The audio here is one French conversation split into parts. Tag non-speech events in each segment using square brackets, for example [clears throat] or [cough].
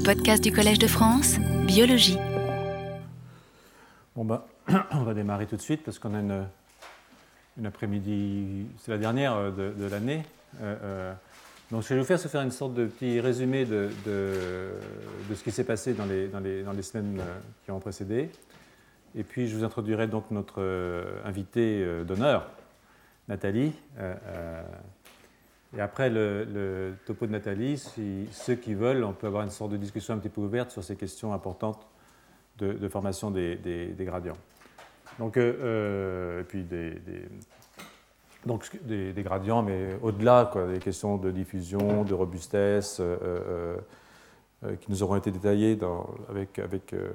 Les podcasts du Collège de France, biologie. Bon ben, [clears throat] on va démarrer tout de suite parce qu'on a une, une après-midi, c'est la dernière euh, de, l'année. Euh, euh, donc, je vais vous faire, c'est faire une sorte de petit résumé de, ce qui s'est passé dans les, semaines qui ont précédé. Et puis, je vous introduirai donc notre invitée d'honneur, Nathalie. Et après le, topo de Nathalie, ceux qui veulent, on peut avoir une sorte de discussion un petit peu ouverte sur ces questions importantes de, formation des, gradients. Donc, et puis des, gradients, mais au-delà, des questions de diffusion, de robustesse, euh, euh, euh, qui nous auront été détaillées dans, avec, avec, euh,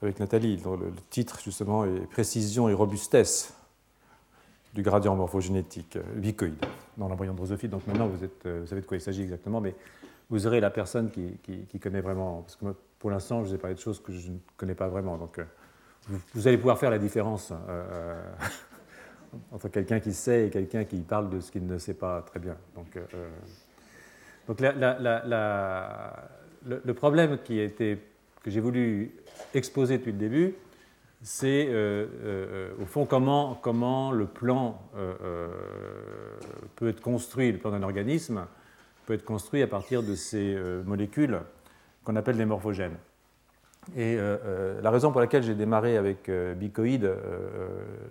avec Nathalie. Le, le, titre, justement, est Précision et robustesse du gradient morphogénétique bicoïde dans l'embryon drosophile. Donc maintenant, vous, êtes, vous, savez de quoi il s'agit exactement, mais vous aurez la personne qui, connaît vraiment. Parce que moi, pour l'instant, je vous ai parlé de choses que je ne connais pas vraiment. Donc vous, vous allez pouvoir faire la différence [laughs] entre quelqu'un qui sait et quelqu'un qui parle de ce qu'il ne sait pas très bien. Donc, euh, donc le, le, problème qui a été, que j'ai voulu exposer depuis le début, c'est euh, euh, au fond comment, le plan euh, peut être construit, le plan d'un organisme peut être construit à partir de ces molécules qu'on appelle des morphogènes. Et la raison pour laquelle j'ai démarré avec bicoïde,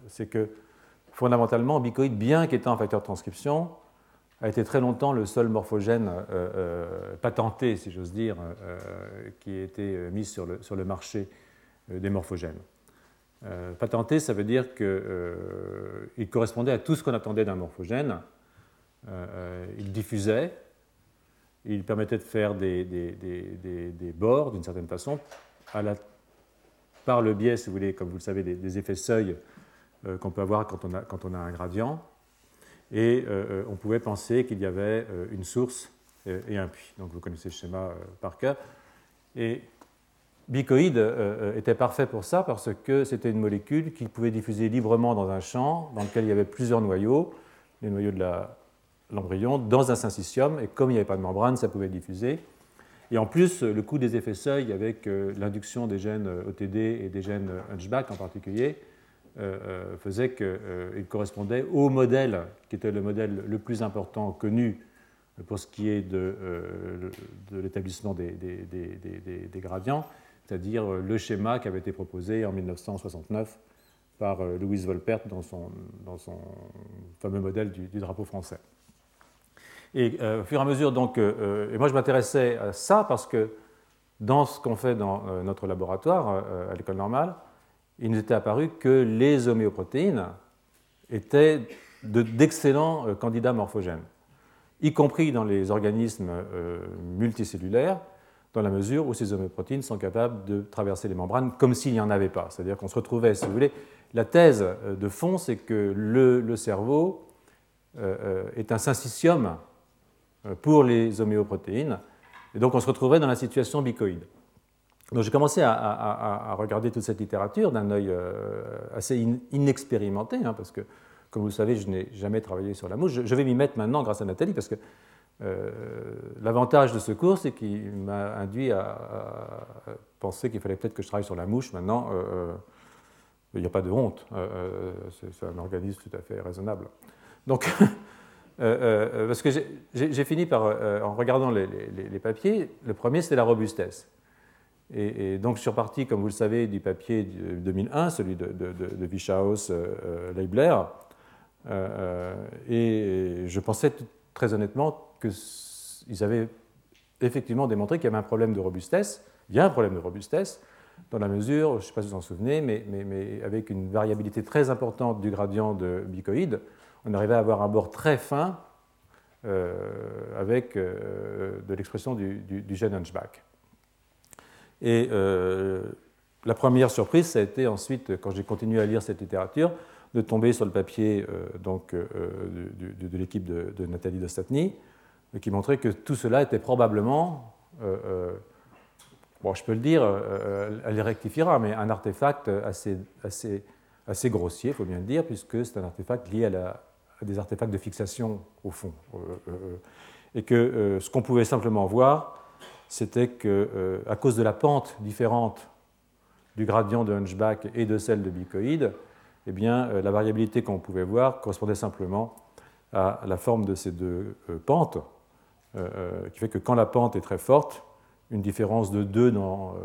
c'est que fondamentalement, bicoïde, bien qu'étant un facteur de transcription, a été très longtemps le seul morphogène euh, euh, patenté, si j'ose dire, euh, qui a été mis sur le marché des morphogènes. Patenté, ça veut dire qu'il correspondait à tout ce qu'on attendait d'un morphogène. il diffusait, il permettait de faire des, des, des, des bords d'une certaine façon, par le biais, si vous voulez, comme vous le savez, des, effets seuil euh, qu'on peut avoir quand on, a, quand on, a, un gradient. Et euh, on pouvait penser qu'il y avait euh, une source et un puits. Donc vous connaissez le schéma par cœur. Et bicoïde était parfait pour ça parce que c'était une molécule qui pouvait diffuser librement dans un champ dans lequel il y avait plusieurs noyaux, les noyaux de l'embryon, dans un syncytium. Et comme il n'y avait pas de membrane, ça pouvait diffuser. Et en plus, le coût des effets seuil avec l'induction des gènes OTD et des gènes Hunchback en particulier euh, euh, faisait qu'il euh, correspondait au modèle qui était le modèle le plus important connu pour ce qui est de, l'établissement des, gradients, c'est-à-dire le schéma qui avait été proposé en 1969 par Louise Volpert dans son, fameux modèle du, drapeau français. Et euh, au fur et à mesure, donc, euh, et moi je m'intéressais à ça parce que dans ce qu'on fait dans euh, notre laboratoire à l'école normale, il nous était apparu que les homéoprotéines étaient d'excellents de, candidats morphogènes, y compris dans les organismes euh, multicellulaires, dans la mesure où ces homéoprotéines sont capables de traverser les membranes comme s'il n'y en avait pas. C'est-à-dire qu'on se retrouvait, si vous voulez, la thèse de fond, c'est que le, cerveau euh, est un syncytium pour les homéoprotéines, et donc on se retrouvait dans la situation bicoïde. Donc j'ai commencé à, regarder toute cette littérature d'un œil euh, assez in, inexpérimenté, hein, parce que, comme vous le savez, je n'ai jamais travaillé sur la mouche. Je, vais m'y mettre maintenant grâce à Nathalie, parce que euh, l'avantage de ce cours, c'est qu'il m'a induit à, penser qu'il fallait peut-être que je travaille sur la mouche. Maintenant, euh, euh il n'y a pas de honte, euh, c'est un organisme tout à fait raisonnable. Donc, [laughs] parce que j'ai fini par, en regardant les, papiers, le premier, c'était la robustesse. Et, donc je suis reparti, comme vous le savez, du papier de 2001, celui de, de, de, de Wischhaus, euh, Leibler, euh, et je pensais très honnêtement qu'ils avaient effectivement démontré qu'il y avait un problème de robustesse. Il y a un problème de robustesse, dans la mesure, je ne sais pas si vous en souvenez, mais, avec une variabilité très importante du gradient de bicoïde, on arrivait à avoir un bord très fin euh, avec euh, de l'expression du, du, du gène Hunchback. Et euh, la première surprise, ça a été ensuite, quand j'ai continué à lire cette littérature, de tomber sur le papier donc, de, de l'équipe de, de, Nathalie Dostatny, qui montrait que tout cela était probablement, euh, bon, je peux le dire, elle les rectifiera, mais un artefact assez, assez, assez grossier, il faut bien le dire, puisque c'est un artefact lié à, des artefacts de fixation au fond. et que ce qu'on pouvait simplement voir, c'était que, à cause de la pente différente du gradient de Hunchback et de celle de bicoïde, eh bien, la variabilité qu'on pouvait voir correspondait simplement à la forme de ces deux pentes, qui fait que quand la pente est très forte, une différence de 2 dans,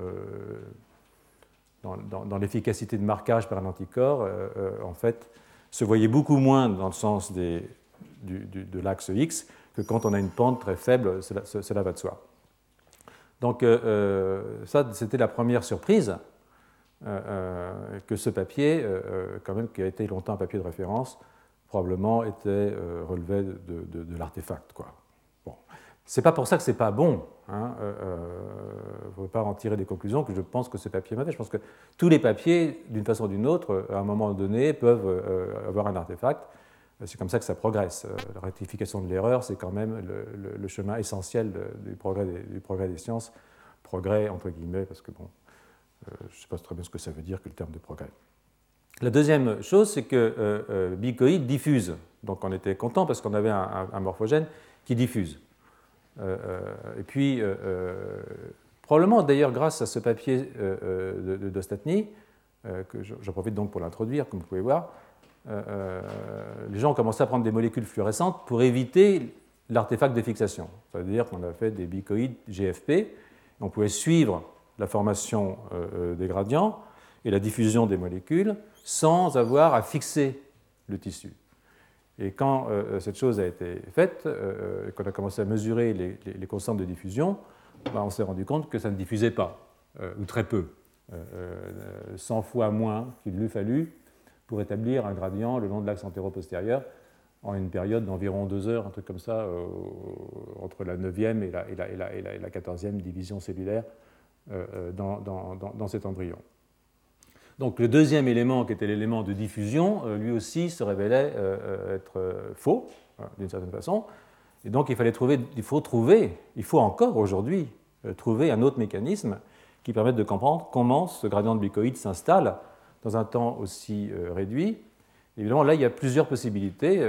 dans, l'efficacité de marquage par un anticorps, euh, euh, en fait, se voyait beaucoup moins dans le sens de l'axe X que quand on a une pente très faible, cela, va de soi. Donc euh, ça, c'était la première surprise que ce papier, quand même, qui a été longtemps un papier de référence, probablement était relevé de, de, de l'artefact. Quoi. C'est pas pour ça que c'est pas bon. Hein, ne euh, faut euh, pas en tirer des conclusions que je pense que ce papier est mauvais. Je pense que tous les papiers, d'une façon ou d'une autre, à un moment donné, peuvent euh, avoir un artefact. C'est comme ça que ça progresse. La rectification de l'erreur, c'est quand même le, chemin essentiel du progrès, des, sciences. Progrès, entre guillemets, parce que bon, je ne sais pas très bien ce que ça veut dire que le terme de progrès. La deuxième chose, c'est que bicoïde diffuse. Donc on était content parce qu'on avait un morphogène qui diffuse. Euh, euh, et puis, euh, probablement d'ailleurs grâce à ce papier de, de Dostatny, que j'en profite donc pour l'introduire, comme vous pouvez voir, les gens ont commencé à prendre des molécules fluorescentes pour éviter l'artefact de fixation. C'est-à-dire qu'on a fait des bicoïdes GFP, on pouvait suivre la formation des gradients et la diffusion des molécules sans avoir à fixer le tissu. Et quand euh, cette chose a été faite, euh, qu'on a commencé à mesurer les, constantes de diffusion, ben, on s'est rendu compte que ça ne diffusait pas, euh, ou très peu, 100 fois moins qu'il lui fallu pour établir un gradient le long de l'axe antéro-postérieur en une période d'environ deux heures, un truc comme ça, entre la 9e et la, et et la, 14e division cellulaire dans cet embryon. Donc le deuxième élément, qui était l'élément de diffusion, euh, lui aussi se révélait euh, euh, être faux, d'une certaine façon. Et donc il fallait trouver, il faut trouver, il faut encore aujourd'hui trouver un autre mécanisme qui permette de comprendre comment ce gradient de bicoïde s'installe dans un temps aussi réduit. Évidemment, là, il y a plusieurs possibilités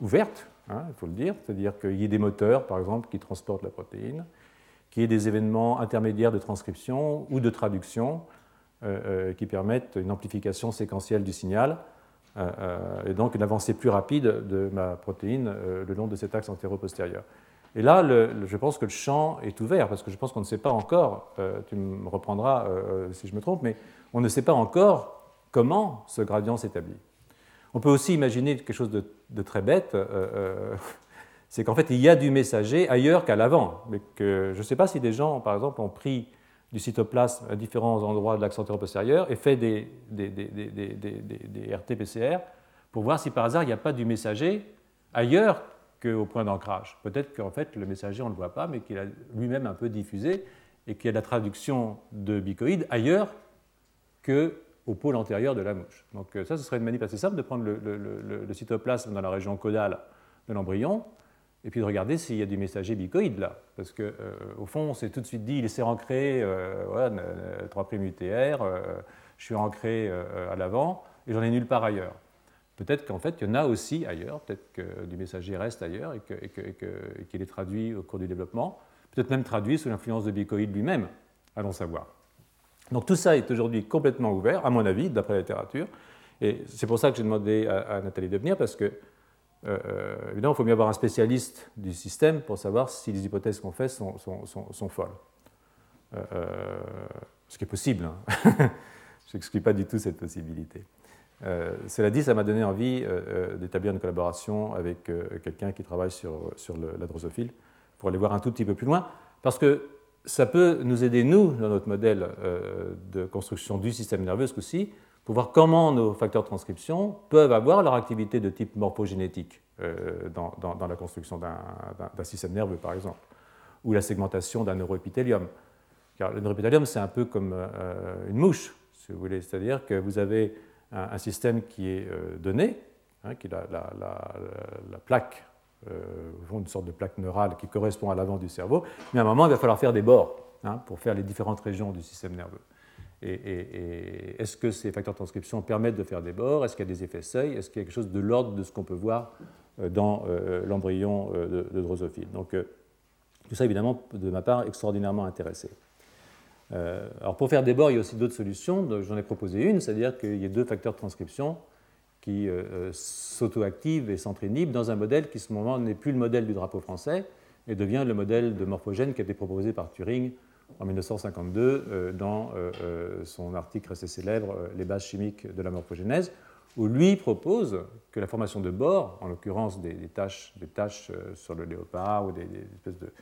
ouvertes, hein, il faut le dire, c'est-à-dire qu'il y ait des moteurs, par exemple, qui transportent la protéine, qu'il y ait des événements intermédiaires de transcription ou de traduction, qui permettent une amplification séquentielle du signal euh, et donc une avancée plus rapide de ma protéine le long de cet axe antéro-postérieur. Et là, je pense que le champ est ouvert, parce que je pense qu'on ne sait pas encore, tu me reprendras si je me trompe, mais on ne sait pas encore comment ce gradient s'établit. On peut aussi imaginer quelque chose de, de très bête, [laughs] c'est qu'en fait, il y a du messager ailleurs qu'à l'avant. Mais que je ne sais pas si des gens, par exemple, ont pris du cytoplasme à différents endroits de l'axe antéro-postérieur et fait des, des, des, des RT-PCR pour voir si par hasard il n'y a pas du messager ailleurs qu'au point d'ancrage. Peut-être qu'en fait le messager on ne le voit pas, mais qu'il a lui-même un peu diffusé et qu'il y a la traduction de bicoïde ailleurs qu'au pôle antérieur de la mouche. Donc euh, ça, ce serait une manip assez simple de prendre le, le cytoplasme dans la région caudale de l'embryon et puis de regarder s'il y a du messager bicoïde là. Parce qu'au euh, au fond, on s'est tout de suite dit, il s'est ancré, euh, 3' UTR, euh, je suis ancré euh, à l'avant, et j'en ai nulle part ailleurs. Peut-être qu'en fait, il y en a aussi ailleurs, peut-être que du messager reste ailleurs et qu'il est traduit au cours du développement, peut-être même traduit sous l'influence de bicoïde lui-même, allons savoir. Donc tout ça est aujourd'hui complètement ouvert, à mon avis, d'après la littérature, et c'est pour ça que j'ai demandé à Nathalie de venir, parce que euh, euh, évidemment, il faut bien avoir un spécialiste du système pour savoir si les hypothèses qu'on fait sont, folles. Euh, ce qui est possible. Hein. [laughs] Je n'exclus pas du tout cette possibilité. cela dit, ça m'a donné envie d'établir une collaboration avec quelqu'un qui travaille sur, sur la drosophile pour aller voir un tout petit peu plus loin, parce que ça peut nous aider, nous, dans notre modèle de construction du système nerveux, ce coup-ci, pour voir comment nos facteurs de transcription peuvent avoir leur activité de type morphogénétique euh, dans, la construction d'un système nerveux, par exemple, ou la segmentation d'un neuroépithélium. Car le neuroépithélium, c'est un peu comme euh, une mouche, si vous voulez, c'est-à-dire que vous avez un, système qui est euh, donné, hein, qui est la, la plaque, une sorte de plaque neurale qui correspond à l'avant du cerveau, mais à un moment, il va falloir faire des bords hein, pour faire les différentes régions du système nerveux. Et, est-ce que ces facteurs de transcription permettent de faire des bords? Est-ce qu'il y a des effets seuil Est-ce qu'il y a quelque chose de l'ordre de ce qu'on peut voir euh, dans euh, l'embryon euh, de, drosophile? Donc, Tout ça, évidemment, de ma part, extraordinairement intéressé. alors pour faire des bords, il y a aussi d'autres solutions. J'en ai proposé une, c'est-à-dire qu'il y a deux facteurs de transcription qui s'auto-activent et s'entraînent dans un modèle qui, à ce moment, n'est plus le modèle du drapeau français, et devient le modèle de morphogène qui a été proposé par Turing en 1952 euh, dans euh, euh, son article assez célèbre Les bases chimiques de la morphogénèse, où lui propose que la formation de Bohr, en l'occurrence des, taches, des taches sur le léopard ou des, espèces de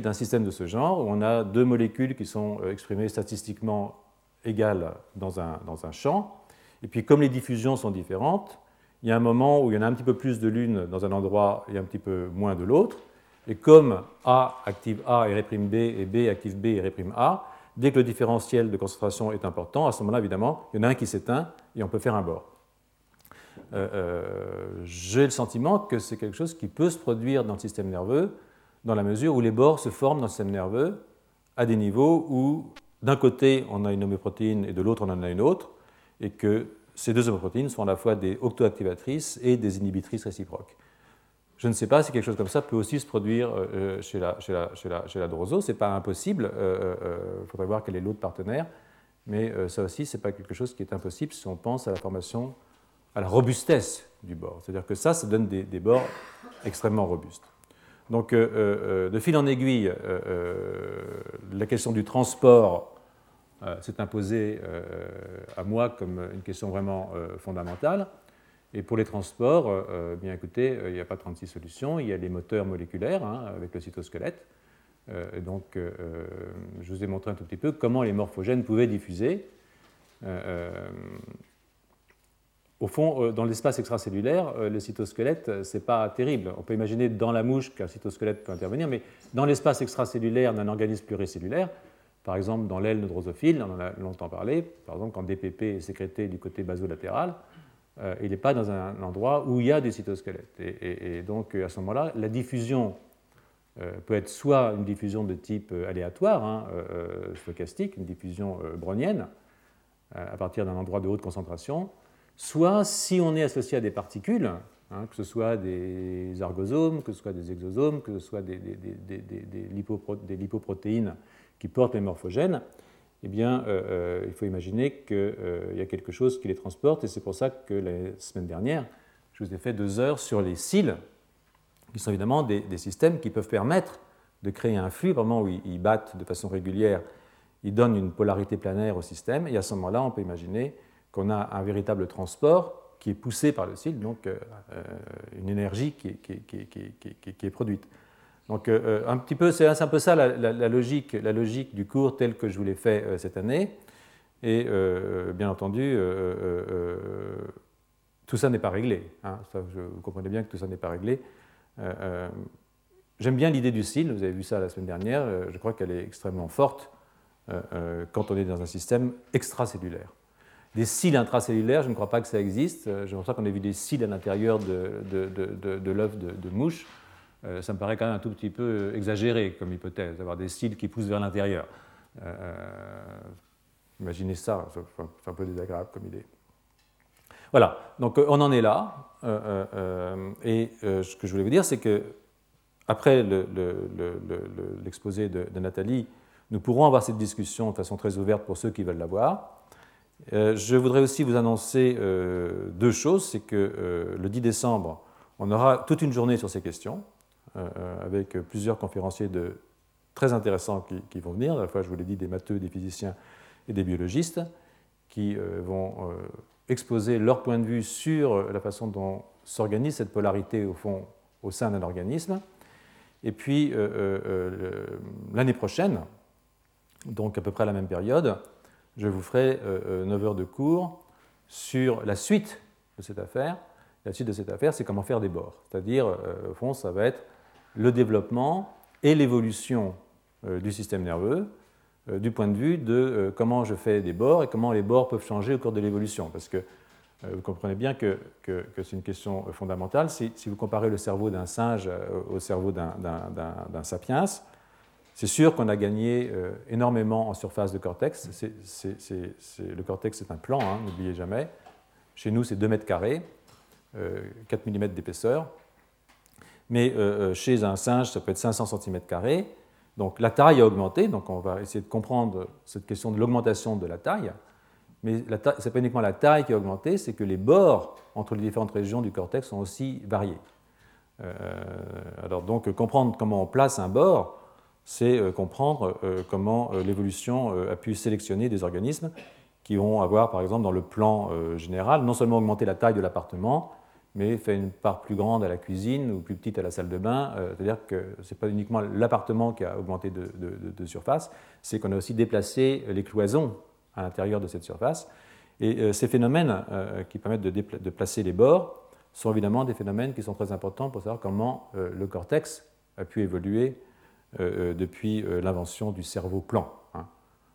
d'un système de ce genre, où on a deux molécules qui sont exprimées statistiquement égales dans un, dans un champ, et puis comme les diffusions sont différentes, il y a un moment où il y en a un petit peu plus de l'une dans un endroit et un petit peu moins de l'autre. Et comme A active A et réprime B et B active B et réprime A, dès que le différentiel de concentration est important, à ce moment-là, évidemment, il y en a un qui s'éteint et on peut faire un bord. Euh, euh, j'ai le sentiment que c'est quelque chose qui peut se produire dans le système nerveux, dans la mesure où les bords se forment dans le système nerveux à des niveaux où, d'un côté, on a une homéoprotéine et de l'autre, on en a une autre, et que ces deux homoprotéines sont à la fois des octoactivatrices et des inhibitrices réciproques. Je ne sais pas si quelque chose comme ça peut aussi se produire euh, euh, chez la, chez la, chez la, chez la droso. Ce n'est pas impossible. Il euh, faudrait voir quel est l'autre partenaire. Mais ça aussi, ce n'est pas quelque chose qui est impossible si on pense à la formation, à la robustesse du bord. C'est-à-dire que ça, ça donne des, des bords extrêmement robustes. Donc, de fil en aiguille, la question du transport s'est imposé euh, à moi comme une question vraiment fondamentale. Et pour les transports, bien écoutez, il n'y a pas 36 solutions. Il y a les moteurs moléculaires hein, avec le cytosquelette. et donc, je vous ai montré un tout petit peu comment les morphogènes pouvaient diffuser. au fond, dans l'espace extracellulaire, le cytosquelette, ce n'est pas terrible. On peut imaginer dans la mouche qu'un cytosquelette peut intervenir, mais dans l'espace extracellulaire d'un organisme pluricellulaire, par exemple, dans l'aile drosophile, on en a longtemps parlé, par exemple, quand DPP est sécrété du côté basolatéral, euh, il n'est pas dans un endroit où il y a des cytosquelettes. Et, donc, à ce moment-là, la diffusion euh, peut être soit une diffusion de type euh, aléatoire, hein, stochastique, une diffusion brownienne, à partir d'un endroit de haute concentration, soit si on est associé à des particules, hein, que ce soit des argosomes, que ce soit des exosomes, que ce soit des lipoprotéines qui portent les morphogènes, eh bien, euh, euh, il faut imaginer qu'il euh, y a quelque chose qui les transporte, et c'est pour ça que la semaine dernière, je vous ai fait deux heures sur les cils, qui sont évidemment des, systèmes qui peuvent permettre de créer un flux, vraiment où ils, battent de façon régulière, ils donnent une polarité planaire au système, et à ce moment-là, on peut imaginer qu'on a un véritable transport qui est poussé par le cil, donc une énergie qui est produite. Donc, euh, euh, un petit peu, c'est un peu ça la, logique, la logique du cours tel que je vous l'ai fait euh, cette année. Et bien entendu, tout ça n'est pas réglé. Hein. vous comprenez bien que tout ça n'est pas réglé. J'aime bien l'idée du cil, vous avez vu ça la semaine dernière, je crois qu'elle est extrêmement forte quand on est dans un système extracellulaire. Des cils intracellulaires, je ne crois pas que ça existe. Je pense qu'on ait vu des cils à l'intérieur de, de, de l'œuf de, mouche. Euh, ça me paraît quand même un tout petit peu exagéré comme hypothèse, d'avoir des cils qui poussent vers l'intérieur. Euh, euh, imaginez ça, c'est un peu désagréable comme idée. Voilà, donc on en est là. et ce que je voulais vous dire, c'est que après l'exposé de, Nathalie, nous pourrons avoir cette discussion de façon très ouverte pour ceux qui veulent l'avoir. je voudrais aussi vous annoncer deux choses. C'est que le 10 décembre, on aura toute une journée sur ces questions. Euh, avec plusieurs conférenciers très intéressants qui, vont venir, à la fois, je vous l'ai dit, des matheux, des physiciens et des biologistes, qui euh, vont euh, exposer leur point de vue sur la façon dont s'organise cette polarité au fond au sein d'un organisme. Et puis l'année prochaine, donc à peu près à la même période, je vous ferai 9 heures de cours sur la suite de cette affaire. La suite de cette affaire, c'est comment faire des bords. C'est-à-dire, au fond, ça va être le développement et l'évolution euh, du système nerveux euh, du point de vue de euh, comment je fais des bords et comment les bords peuvent changer au cours de l'évolution. Parce que vous comprenez bien que, c'est une question fondamentale. Si, vous comparez le cerveau d'un singe au cerveau d'un sapiens, c'est sûr qu'on a gagné énormément en surface de cortex. le cortex, c'est un plan, hein, n'oubliez jamais. Chez nous, c'est 2 mètres carrés, 4 mm d'épaisseur. Mais chez un singe, ça peut être 500 cm. Donc la taille a augmenté, donc on va essayer de comprendre cette question de l'augmentation de la taille. Mais ce n'est pas uniquement la taille qui a augmenté, c'est que les bords entre les différentes régions du cortex sont aussi variés. alors donc comprendre comment on place un bord, c'est euh, comprendre euh, comment euh, l'évolution a pu sélectionner des organismes qui vont avoir, par exemple, dans le plan général, non seulement augmenter la taille de l'appartement, mais faire une part plus grande à la cuisine ou plus petite à la salle de bain. C'est-à-dire que ce n'est pas uniquement l'appartement qui a augmenté de, surface, c'est qu'on a aussi déplacé les cloisons à l'intérieur de cette surface. Et ces phénomènes qui permettent de, placer les bords sont évidemment des phénomènes qui sont très importants pour savoir comment le cortex a pu évoluer euh, euh, depuis euh, l'invention du cerveau plan. Hein.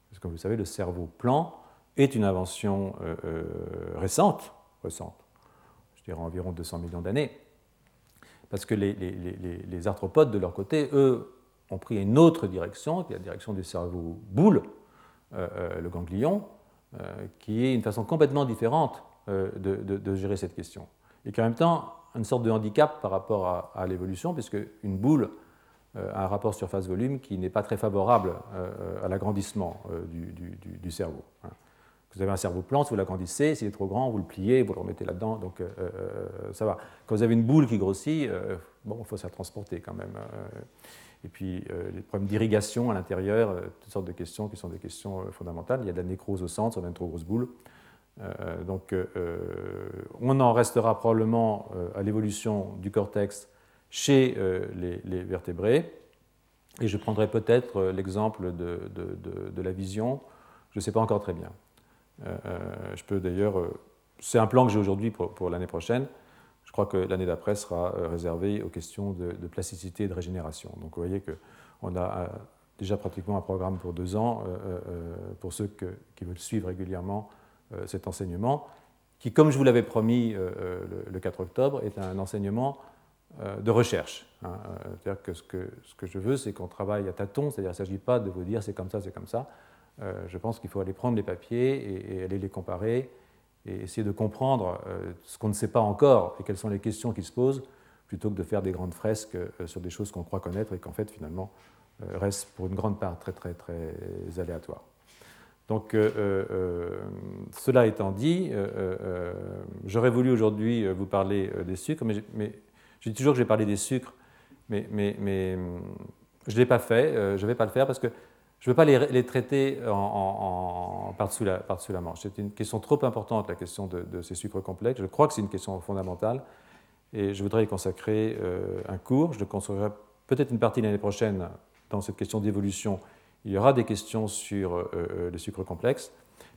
Parce que comme vous savez, le cerveau plan est une invention récente, récente, dirais environ 200 millions d'années, parce que les, arthropodes, de leur côté, eux, ont pris une autre direction, qui est la direction du cerveau boule, le ganglion, qui est une façon complètement différente de, gérer cette question. Et qui en même temps une sorte de handicap par rapport à, l'évolution, puisque une boule euh, un rapport surface-volume qui n'est pas très favorable euh, à l'agrandissement euh, du, cerveau. Hein. Vous avez un cerveau plan, si vous l'agrandissez, s'il est trop grand, vous le pliez, vous le remettez là-dedans, donc ça va. Quand vous avez une boule qui grossit, bon, il faut se la transporter quand même. et puis les problèmes d'irrigation à l'intérieur, toutes sortes de questions qui sont des questions fondamentales. Il y a de la nécrose au centre, on a une trop grosse boule. donc on en restera probablement à l'évolution du cortex chez euh, les, vertébrés. Et je prendrai peut-être euh, l'exemple de, la vision. Je ne sais pas encore très bien. Euh, je peux d'ailleurs. c'est un plan que j'ai aujourd'hui pour, l'année prochaine. Je crois que l'année d'après sera réservée aux questions de, plasticité et de régénération. Donc vous voyez qu'on a déjà pratiquement un programme pour deux ans pour ceux qui veulent suivre régulièrement cet enseignement, qui, comme je vous l'avais promis le, 4 octobre, est un enseignement euh, de recherche. Hein. Euh, c'est-à-dire ce, que ce que je veux, c'est qu'on travaille à tâtons, c'est-à-dire qu'il ne s'agit pas de vous dire c'est comme ça, c'est comme ça. Euh, je pense qu'il faut aller prendre les papiers et, aller les comparer et essayer de comprendre ce qu'on ne sait pas encore et quelles sont les questions qui se posent, plutôt que de faire des grandes fresques sur des choses qu'on croit connaître et qu'en fait, finalement, restent pour une grande part très, très, très aléatoires. Donc, cela étant dit, j'aurais voulu aujourd'hui vous parler des sucres, mais, dis toujours que j'ai parlé des sucres, mais, mais, mais je ne l'ai pas fait, euh, je ne vais pas le faire parce que je ne veux pas les, traiter par-dessus la, manche. C'est une question trop importante, la question de, ces sucres complexes. Je crois que c'est une question fondamentale et je voudrais y consacrer euh, un cours. Je consacrerai peut-être une partie l'année prochaine dans cette question d'évolution. Il y aura des questions sur euh, le sucre complexe,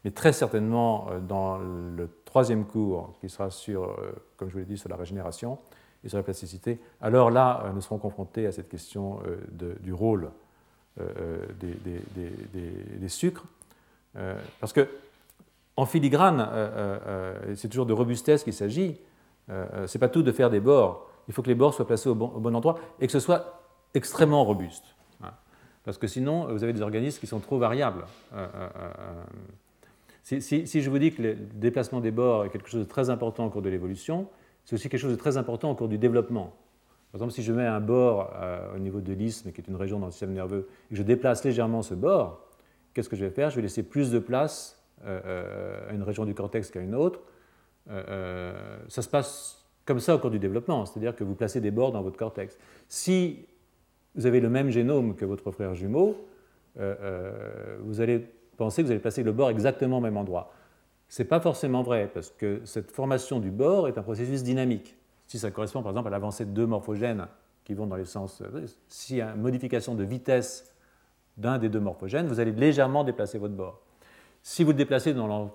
mais très certainement dans le troisième cours, qui sera sur, comme je vous l'ai dit, sur la régénération, et sur la plasticité, alors là, euh, nous serons confrontés à cette question euh, du rôle euh, des, sucres. parce que, en filigrane, c'est toujours de robustesse qu'il s'agit. Ce n'est pas tout de faire des bords. Il faut que les bords soient placés au bon, endroit et que ce soit extrêmement robuste. Parce que sinon, vous avez des organismes qui sont trop variables. Si, si, je vous dis que le déplacement des bords est quelque chose de très important au cours de l'évolution, c'est aussi quelque chose de très important au cours du développement. Par exemple, si je mets un bord euh, au niveau de l'isthme, qui est une région dans le système nerveux, et que je déplace légèrement ce bord, qu'est-ce que je vais faire? Je vais laisser plus de place euh, euh, à une région du cortex qu'à une autre. ça se passe comme ça au cours du développement, c'est-à-dire que vous placez des bords dans votre cortex. Si vous avez le même génome que votre frère jumeau, vous allez penser que vous allez placer le bord exactement au même endroit. Ce n'est pas forcément vrai, parce que cette formation du bord est un processus dynamique. Si ça correspond par exemple à l'avancée de deux morphogènes qui vont dans les sens. Si y a une modification de vitesse d'un des deux morphogènes, vous allez légèrement déplacer votre bord. Si vous le déplacez dans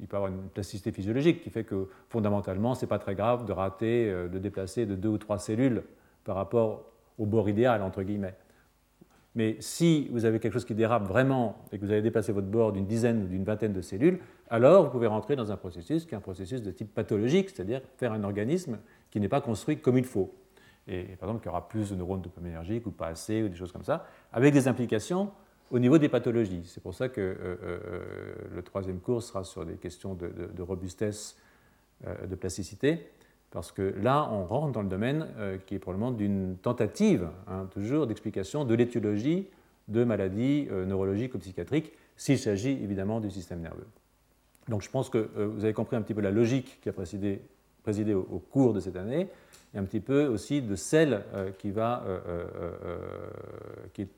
il peut y avoir une plasticité physiologique qui fait que fondamentalement, ce n'est pas très grave de rater, euh, de déplacer de deux ou trois cellules par rapport au bord idéal, entre guillemets. Mais si vous avez quelque chose qui dérape vraiment et que vous avez dépassé votre bord d'une dizaine ou d'une vingtaine de cellules, alors vous pouvez rentrer dans un processus qui est un processus de type pathologique, c'est-à-dire faire un organisme qui n'est pas construit comme il faut. Et par exemple, qu'il y aura plus de neurones dopaminergiques ou pas assez, ou des choses comme ça, avec des implications au niveau des pathologies. C'est pour ça que euh, euh, le troisième cours sera sur des questions de, robustesse, euh, de plasticité. parce que là, on rentre dans le domaine qui est probablement d'une tentative, hein, toujours, d'explication de l'étiologie de maladies neurologiques ou psychiatriques, s'il s'agit évidemment du système nerveux. Donc je pense que vous avez compris un petit peu la logique qui a présidé, présidé au, cours de cette année, et un petit peu aussi de celle qui va, qui est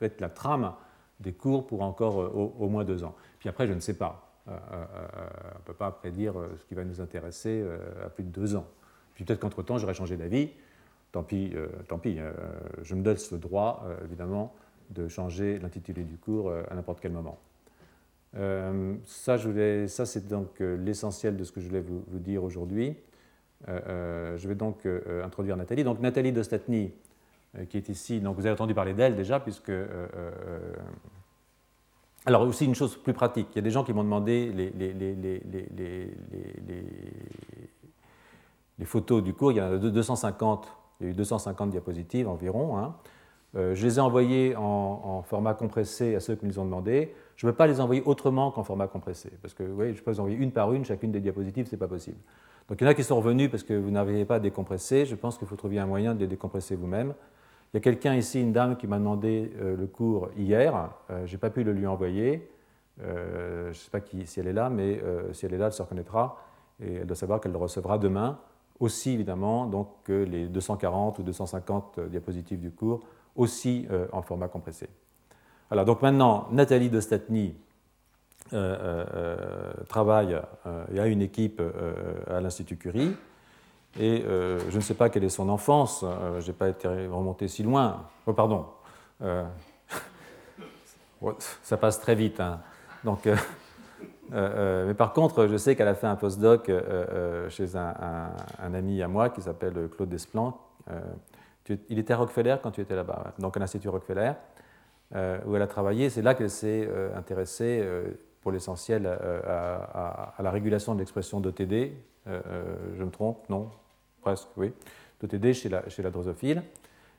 être la trame des cours pour encore au moins deux ans. Puis après, je ne sais pas. Euh, euh, euh, on ne peut pas prédire ce qui va nous intéresser à plus de deux ans. Puis peut-être qu'entre-temps, j'aurais changé d'avis. Tant pis, tant pis. je me donne ce droit, évidemment, de changer l'intitulé du cours à n'importe quel moment. Ça, ça c'est donc l'essentiel de ce que je voulais vous, dire aujourd'hui. je vais donc introduire Nathalie. Donc Nathalie Dostatny, qui est ici, donc vous avez entendu parler d'elle déjà, puisque alors aussi une chose plus pratique, il y a des gens qui m'ont demandé les, photos du cours, il y en a 250, il y a eu 250 diapositives environ. Hein. Euh, je les ai envoyées en, format compressé à ceux qui me ont demandé. Je ne peux pas les envoyer autrement qu'en format compressé, parce que oui, je peux les envoyer une par une, chacune des diapositives, ce n'est pas possible. Donc il y en a qui sont revenus parce que vous n'arrivez pas à décompresser. Je pense qu'il faut trouver un moyen de les décompresser vous-même. Il y a quelqu'un ici, une dame, qui m'a demandé euh, le cours hier. Euh, je n'ai pas pu le lui envoyer. Euh, je ne sais pas qui, si elle est là, mais si elle est là, elle se reconnaîtra. Et elle doit savoir qu'elle le recevra demain, aussi évidemment donc, que les 240 ou 250 diapositives du cours, aussi en format compressé. Alors, donc maintenant, Nathalie de Statny travaille et a une équipe à l'Institut Curie. Et euh, je ne sais pas quelle est son enfance, euh, je n'ai pas été remonté si loin. Oh, pardon. Euh, [laughs] ça passe très vite. Hein. Donc, mais par contre, je sais qu'elle a fait un postdoc chez un, ami à moi qui s'appelle Claude Desplan. il était à Rockefeller quand tu étais là-bas, donc à l'Institut Rockefeller, où elle a travaillé. C'est là qu'elle s'est intéressée, pour l'essentiel, à, la régulation de l'expression d'OTD. je me trompe Non presque, oui, d'OTD chez la, chez la drosophile.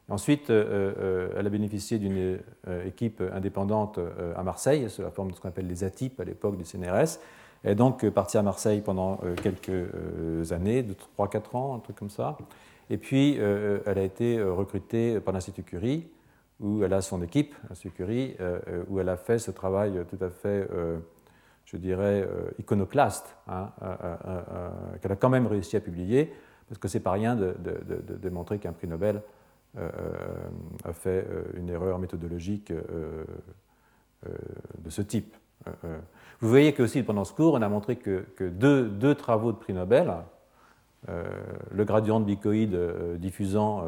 Ensuite, euh, euh, elle a bénéficié d'une euh, équipe indépendante à Marseille, sous la forme de ce qu'on appelle les ATIP à l'époque du CNRS. Elle est donc partie à Marseille pendant quelques années, de 3-4 ans, un truc comme ça. Et puis, elle a été recrutée par l'Institut Curie, où elle a son équipe, l'Institut Curie, où elle a fait ce travail tout à fait, je dirais, iconoclaste, hein, qu'elle a quand même réussi à publier parce que c'est pas rien de, démontrer qu'un prix Nobel euh, a fait euh, une erreur méthodologique euh, de ce type. Vous voyez que aussi pendant ce cours, on a montré que, deux, travaux de prix Nobel, le gradient de bicoïde diffusant,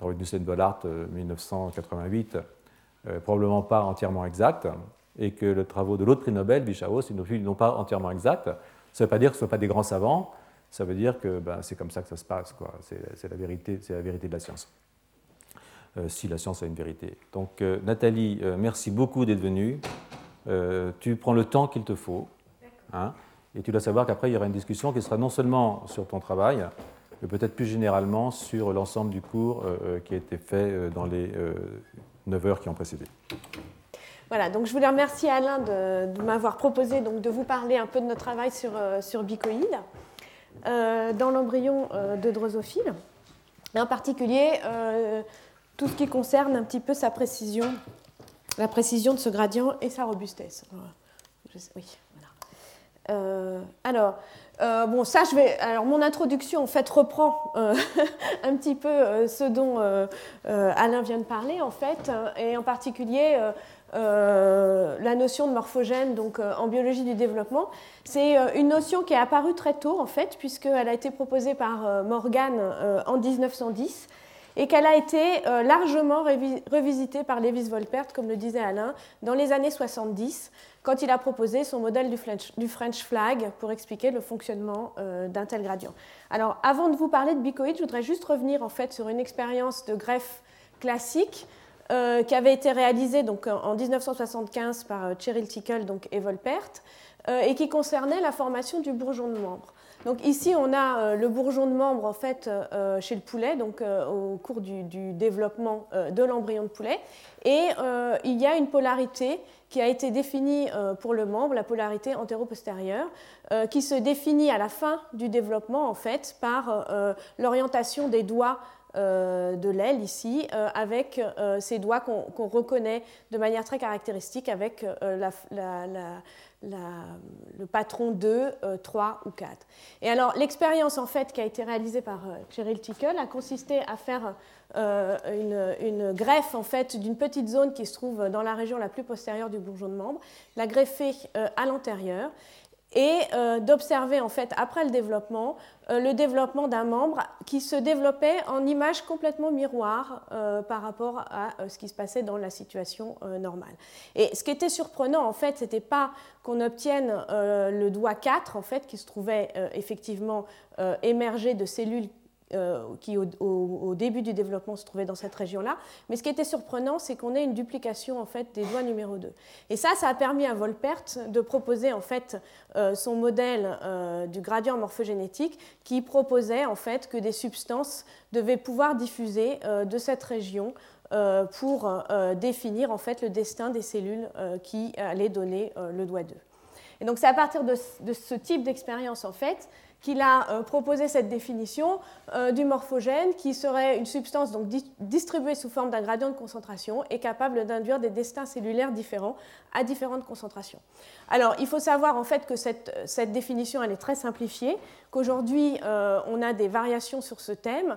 travail de Hussein Bollard 1988, probablement pas entièrement exact, et que le travaux de l'autre prix Nobel, Bichaos, ils n'ont pas entièrement exact. Ça ne veut pas dire que ce ne sont pas des grands savants, ça veut dire que ben, c'est comme ça que ça se passe. C'est, la vérité, c'est la vérité de la science. Euh, si la science a une vérité. Donc euh, Nathalie, euh, merci beaucoup d'être venue. tu prends le temps qu'il te faut. Hein, et tu dois savoir qu'après, il y aura une discussion qui sera non seulement sur ton travail, mais peut-être plus généralement sur l'ensemble du cours qui a été fait dans les 9 heures qui ont précédé. Voilà, donc je voulais remercier Alain de, m'avoir proposé donc, de vous parler un peu de notre travail sur, sur Bicoïd. Euh, dans l'embryon euh, de drosophile, en particulier euh, tout ce qui concerne un petit peu sa précision, la précision de ce gradient et sa robustesse. Oui, voilà. Je vais. Alors, mon introduction, fait, reprend [laughs] un petit peu ce dont Alain vient de parler, en fait, et en particulier euh, la notion de morphogène donc, euh, en biologie du développement. C'est euh, une notion qui est apparue très tôt, en fait, puisqu'elle a été proposée par Morgan en 1910 et qu'elle a été largement revisitée par Lewis-Volpert, comme le disait Alain, dans les années 70, quand il a proposé son modèle du French, flag pour expliquer le fonctionnement d'un tel gradient. Alors, avant de vous parler de bicoïde, je voudrais juste revenir en fait sur une expérience de greffe classique euh, qui avait été réalisé donc, en 1975 par euh, Cheryl Tickle donc, et Volpert, euh, et qui concernait la formation du bourgeon de membre. Donc ici, on a le bourgeon de membre en fait chez le poulet, donc au cours du, développement de l'embryon de poulet, et il y a une polarité qui a été définie pour le membre, la polarité antéro-postérieure, qui se définit à la fin du développement en fait par l'orientation des doigts euh, de l'aile ici, euh, avec euh, ces doigts qu'on reconnaît de manière très caractéristique avec le patron 2, 3 ou 4. Et alors l'expérience en fait qui a été réalisée par Cheryl Tickle a consisté à faire une, une, greffe en fait d'une petite zone qui se trouve dans la région la plus postérieure du bourgeon de membre, la greffer à l'intérieur et euh, d'observer en fait après le développement euh, le développement d'un membre qui se développait en image complètement miroir euh, par rapport à ce qui se passait dans la situation normale. Et ce qui était surprenant en fait, c'était pas qu'on obtienne le doigt 4 en fait qui se trouvait effectivement émergé de cellules euh, qui au, début du développement se trouvait dans cette région-là. Mais ce qui était surprenant, c'est qu'on ait une duplication en fait des doigts numéro 2. Et ça, ça a permis à Volpert de proposer en fait euh, son modèle euh, du gradient morphogénétique qui proposait en fait que des substances devaient pouvoir diffuser de cette région pour définir en fait le destin des cellules qui allaient donner le doigt 2. Et donc c'est à partir de ce type d'expérience en fait qu'il a euh, proposé cette définition euh, du morphogène qui serait une substance donc distribuée sous forme d'un gradient de concentration et capable d'induire des destins cellulaires différents à différentes concentrations. Alors, il faut savoir en fait que cette, définition elle est très simplifiée, qu'aujourd'hui euh, on a des variations sur ce thème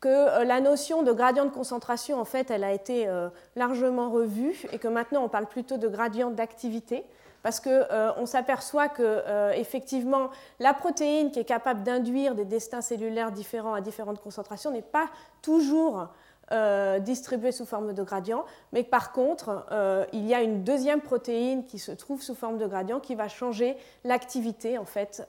que la notion de gradient de concentration, en fait, elle a été largement revue et que maintenant on parle plutôt de gradient d'activité parce qu'on euh, s'aperçoit que euh, effectivement la protéine qui est capable d'induire des destins cellulaires différents à différentes concentrations n'est pas toujours euh, distribuée sous forme de gradient, mais par contre, il y a une deuxième protéine qui se trouve sous forme de gradient qui va changer l'activité en fait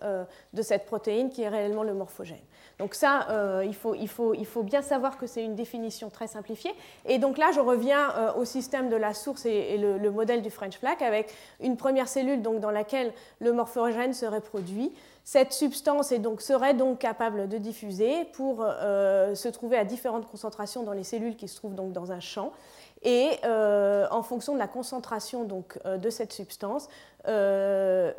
de cette protéine qui est réellement le morphogène. Donc ça, euh, il, faut, bien savoir que c'est une définition très simplifiée. Et donc là, je reviens euh, au système de la source et, le, modèle du French plaque avec une première cellule donc, dans laquelle le morphogène serait produit. Cette substance serait donc capable de diffuser pour euh, se trouver à différentes concentrations dans les cellules qui se trouvent donc dans un champ et en fonction de la concentration donc, de cette substance, euh,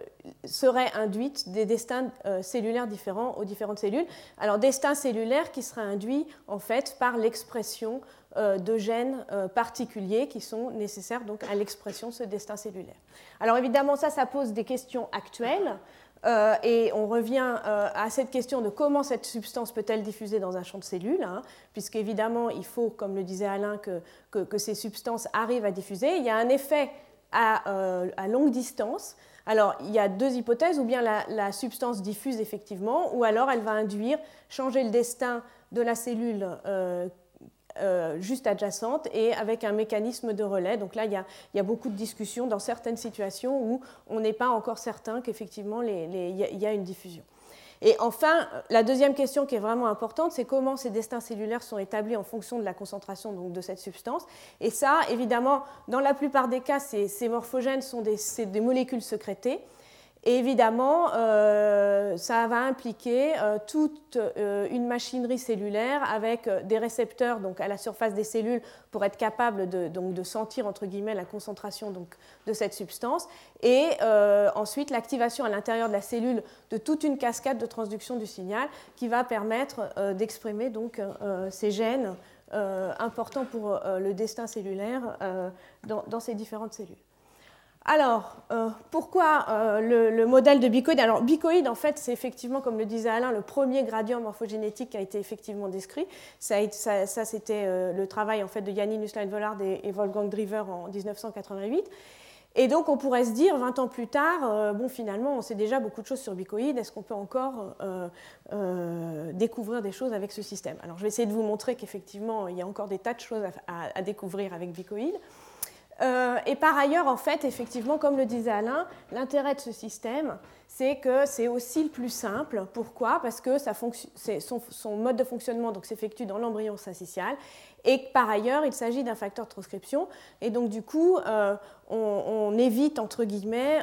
seraient induites des destins euh, cellulaires différents aux différentes cellules. Alors, destins cellulaires qui seraient induits en fait par l'expression euh, de gènes particuliers qui sont nécessaires donc à l'expression de ce destin cellulaire. Alors, évidemment, ça, ça pose des questions actuelles. Et on revient à cette question de comment cette substance peut-elle diffuser dans un champ de cellules, hein, puisqu'évidemment, il faut, comme le disait Alain, que, ces substances arrivent à diffuser. Il y a un effet euh, à, longue distance. Alors, il y a deux hypothèses, ou bien la, substance diffuse effectivement, ou alors elle va induire, changer le destin de la cellule euh, juste adjacente et avec un mécanisme de relais. Donc là, il y a, beaucoup de discussions dans certaines situations où on n'est pas encore certain qu'effectivement il y a une diffusion. Et enfin, la deuxième question qui est vraiment importante, c'est comment ces destins cellulaires sont établis en fonction de la concentration donc, de cette substance. Et ça, évidemment, dans la plupart des cas, ces, ces morphogènes sont des, des molécules sécrétées. Évidemment, euh, ça va impliquer euh, toute euh, une machinerie cellulaire avec des récepteurs donc, à la surface des cellules pour être capable de, sentir la concentration de cette substance. Et ensuite, l'activation à l'intérieur de la cellule de toute une cascade de transduction du signal qui va permettre d'exprimer donc, ces gènes importants pour le destin cellulaire dans ces différentes cellules. Alors, euh, pourquoi euh, le, modèle de bicoïde? Alors, bicoïde, en fait, c'est effectivement, comme le disait Alain, le premier gradient morphogénétique qui a été effectivement décrit. Ça, c'était euh, le travail en fait, de Janine Nusslein-Vollard et, Wolfgang Driver en 1988. Et donc, on pourrait se dire, 20 ans plus tard, bon, finalement, on sait déjà beaucoup de choses sur bicoïde. Est-ce qu'on peut encore découvrir des choses avec ce système? Alors, je vais essayer de vous montrer qu'effectivement, il y a encore des tas de choses à, à découvrir avec bicoïde. Et par ailleurs, en fait, effectivement, comme le disait Alain, l'intérêt de ce système, c'est que c'est aussi le plus simple. Pourquoi? Parce que son, mode de fonctionnement s'effectue dans l'embryon syncytial et par ailleurs, il s'agit d'un facteur de transcription. Et donc, du coup, on, on, évite, entre guillemets,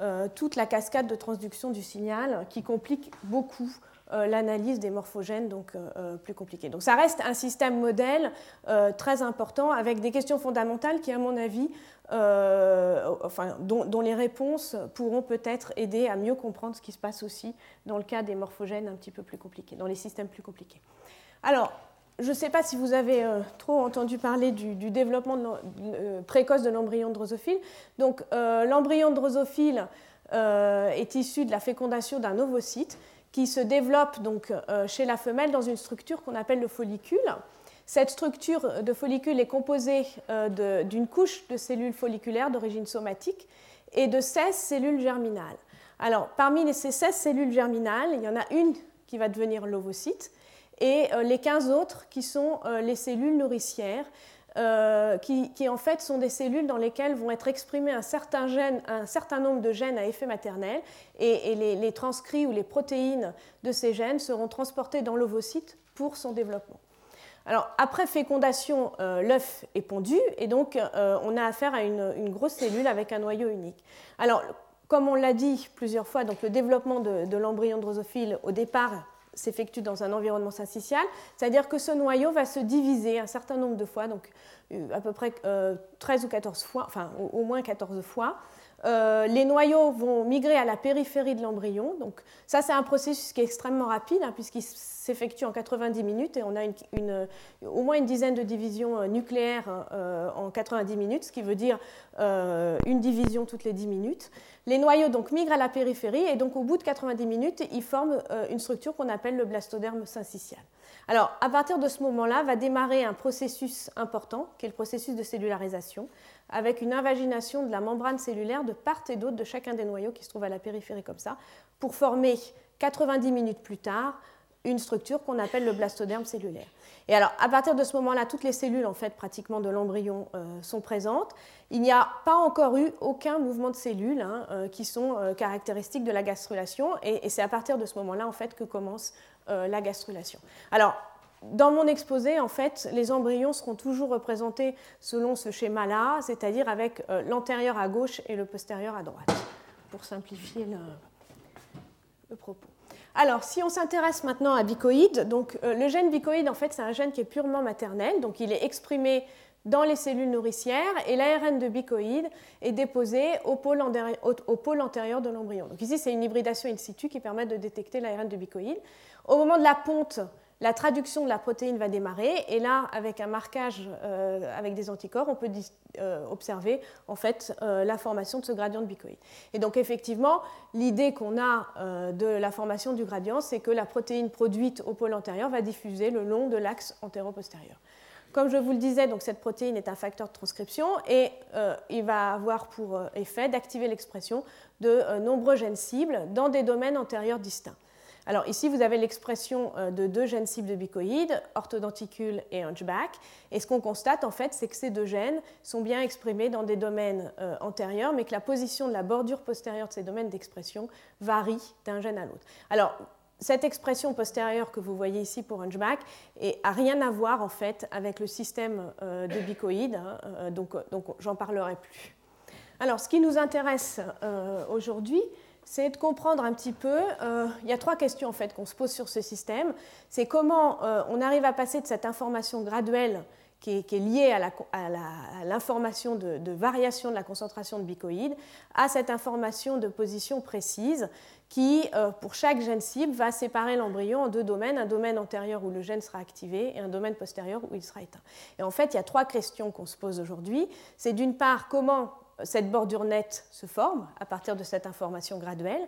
euh, toute la cascade de transduction du signal qui complique beaucoup euh, l'analyse des morphogènes, donc euh, plus compliquée. Donc ça reste un système modèle très important avec des questions fondamentales qui, à mon avis, enfin, dont, les réponses pourront peut-être aider à mieux comprendre ce qui se passe aussi dans le cas des morphogènes un petit peu plus compliqués, dans les systèmes plus compliqués. Alors, je ne sais pas si vous avez euh, trop entendu parler du, développement euh, précoce de l'embryon drosophile. Donc, euh, l'embryon drosophile est issu de la fécondation d'un ovocyte qui se développe donc chez la femelle dans une structure qu'on appelle le follicule. Cette structure de follicule est composée d'une couche de cellules folliculaires d'origine somatique et de 16 cellules germinales. Alors, parmi ces 16 cellules germinales, il y en a une qui va devenir l'ovocyte et euh, les 15 autres qui sont euh, les cellules nourricières, euh, qui, en fait sont des cellules dans lesquelles vont être exprimés un certain, nombre de gènes à effet maternel, et, les, transcrits ou les protéines de ces gènes seront transportés dans l'ovocyte pour son développement. Alors, après fécondation, l'œuf est pondu et donc on a affaire à une, grosse cellule avec un noyau unique. Alors, comme on l'a dit plusieurs fois, donc le développement de, de l'embryon drosophile au départ s'effectue dans un environnement syncytial, c'est-à-dire que ce noyau va se diviser un certain nombre de fois, donc euh, à peu près 13 euh, ou 14 fois, enfin au moins 14 fois. Euh, les noyaux vont migrer à la périphérie de l'embryon. Donc ça, c'est un processus qui est extrêmement rapide hein, puisqu'il s'effectue en 90 minutes et on a au moins une dizaine de divisions nucléaires en 90 minutes, ce qui veut dire une division toutes les 10 minutes. Les noyaux donc migrent à la périphérie et donc au bout de 90 minutes, ils forment euh, une structure qu'on appelle le blastoderme syncytial. Alors à partir de ce moment-là, va démarrer un processus important qui est le processus de cellularisation avec une invagination de la membrane cellulaire de part et d'autre de chacun des noyaux qui se trouvent à la périphérie comme ça pour former 90 minutes plus tard une structure qu'on appelle le blastoderme cellulaire. Et alors, à partir de ce moment-là, toutes les cellules, en fait, pratiquement de l'embryon euh, sont présentes. Il n'y a pas encore eu aucun mouvement de cellules hein, euh, qui sont euh, caractéristiques de la gastrulation, et, c'est à partir de ce moment-là, en fait, que commence la gastrulation. Alors, dans mon exposé, en fait, les embryons seront toujours représentés selon ce schéma-là, c'est-à-dire avec l'antérieur à gauche et le postérieur à droite, pour simplifier le propos. Alors, si on s'intéresse maintenant à bicoïde, donc euh, le gène bicoïde, en fait, c'est un gène qui est purement maternel, donc il est exprimé dans les cellules nourricières et l'ARN de bicoïde est déposé au pôle, antérieur de l'embryon. Donc ici, c'est une hybridation in situ qui permet de détecter l'ARN de bicoïde. Au moment de la ponte, la traduction de la protéine va démarrer et là, avec un marquage euh, avec des anticorps, on peut euh, observer en fait euh, la formation de ce gradient de bicoïde. Et donc effectivement, l'idée qu'on a de la formation du gradient, c'est que la protéine produite au pôle antérieur va diffuser le long de l'axe antéro-postérieur. Comme je vous le disais, donc cette protéine est un facteur de transcription et il va avoir pour effet d'activer l'expression de nombreux gènes cibles dans des domaines antérieurs distincts. Alors ici, vous avez l'expression euh, de deux gènes cibles de bicoïdes, orthodonticule et hunchback. Et ce qu'on constate, en fait, c'est que ces deux gènes sont bien exprimés dans des domaines euh, antérieurs, mais que la position de la bordure postérieure de ces domaines d'expression varie d'un gène à l'autre. Alors, cette expression postérieure que vous voyez ici pour hunchback n'a rien à voir, en fait, avec le système euh, de bicoïdes, hein, donc, donc j'en parlerai plus. Alors, ce qui nous intéresse aujourd'hui, c'est de comprendre un petit peu, euh, il y a trois questions en fait qu'on se pose sur ce système, c'est comment euh, on arrive à passer de cette information graduelle qui est, liée à l'information de, variation de la concentration de bicoïdes, à cette information de position précise qui, euh, pour chaque gène cible, va séparer l'embryon en deux domaines, un domaine antérieur où le gène sera activé et un domaine postérieur où il sera éteint. Et en fait, il y a trois questions qu'on se pose aujourd'hui. C'est d'une part comment cette bordure nette se forme à partir de cette information graduelle.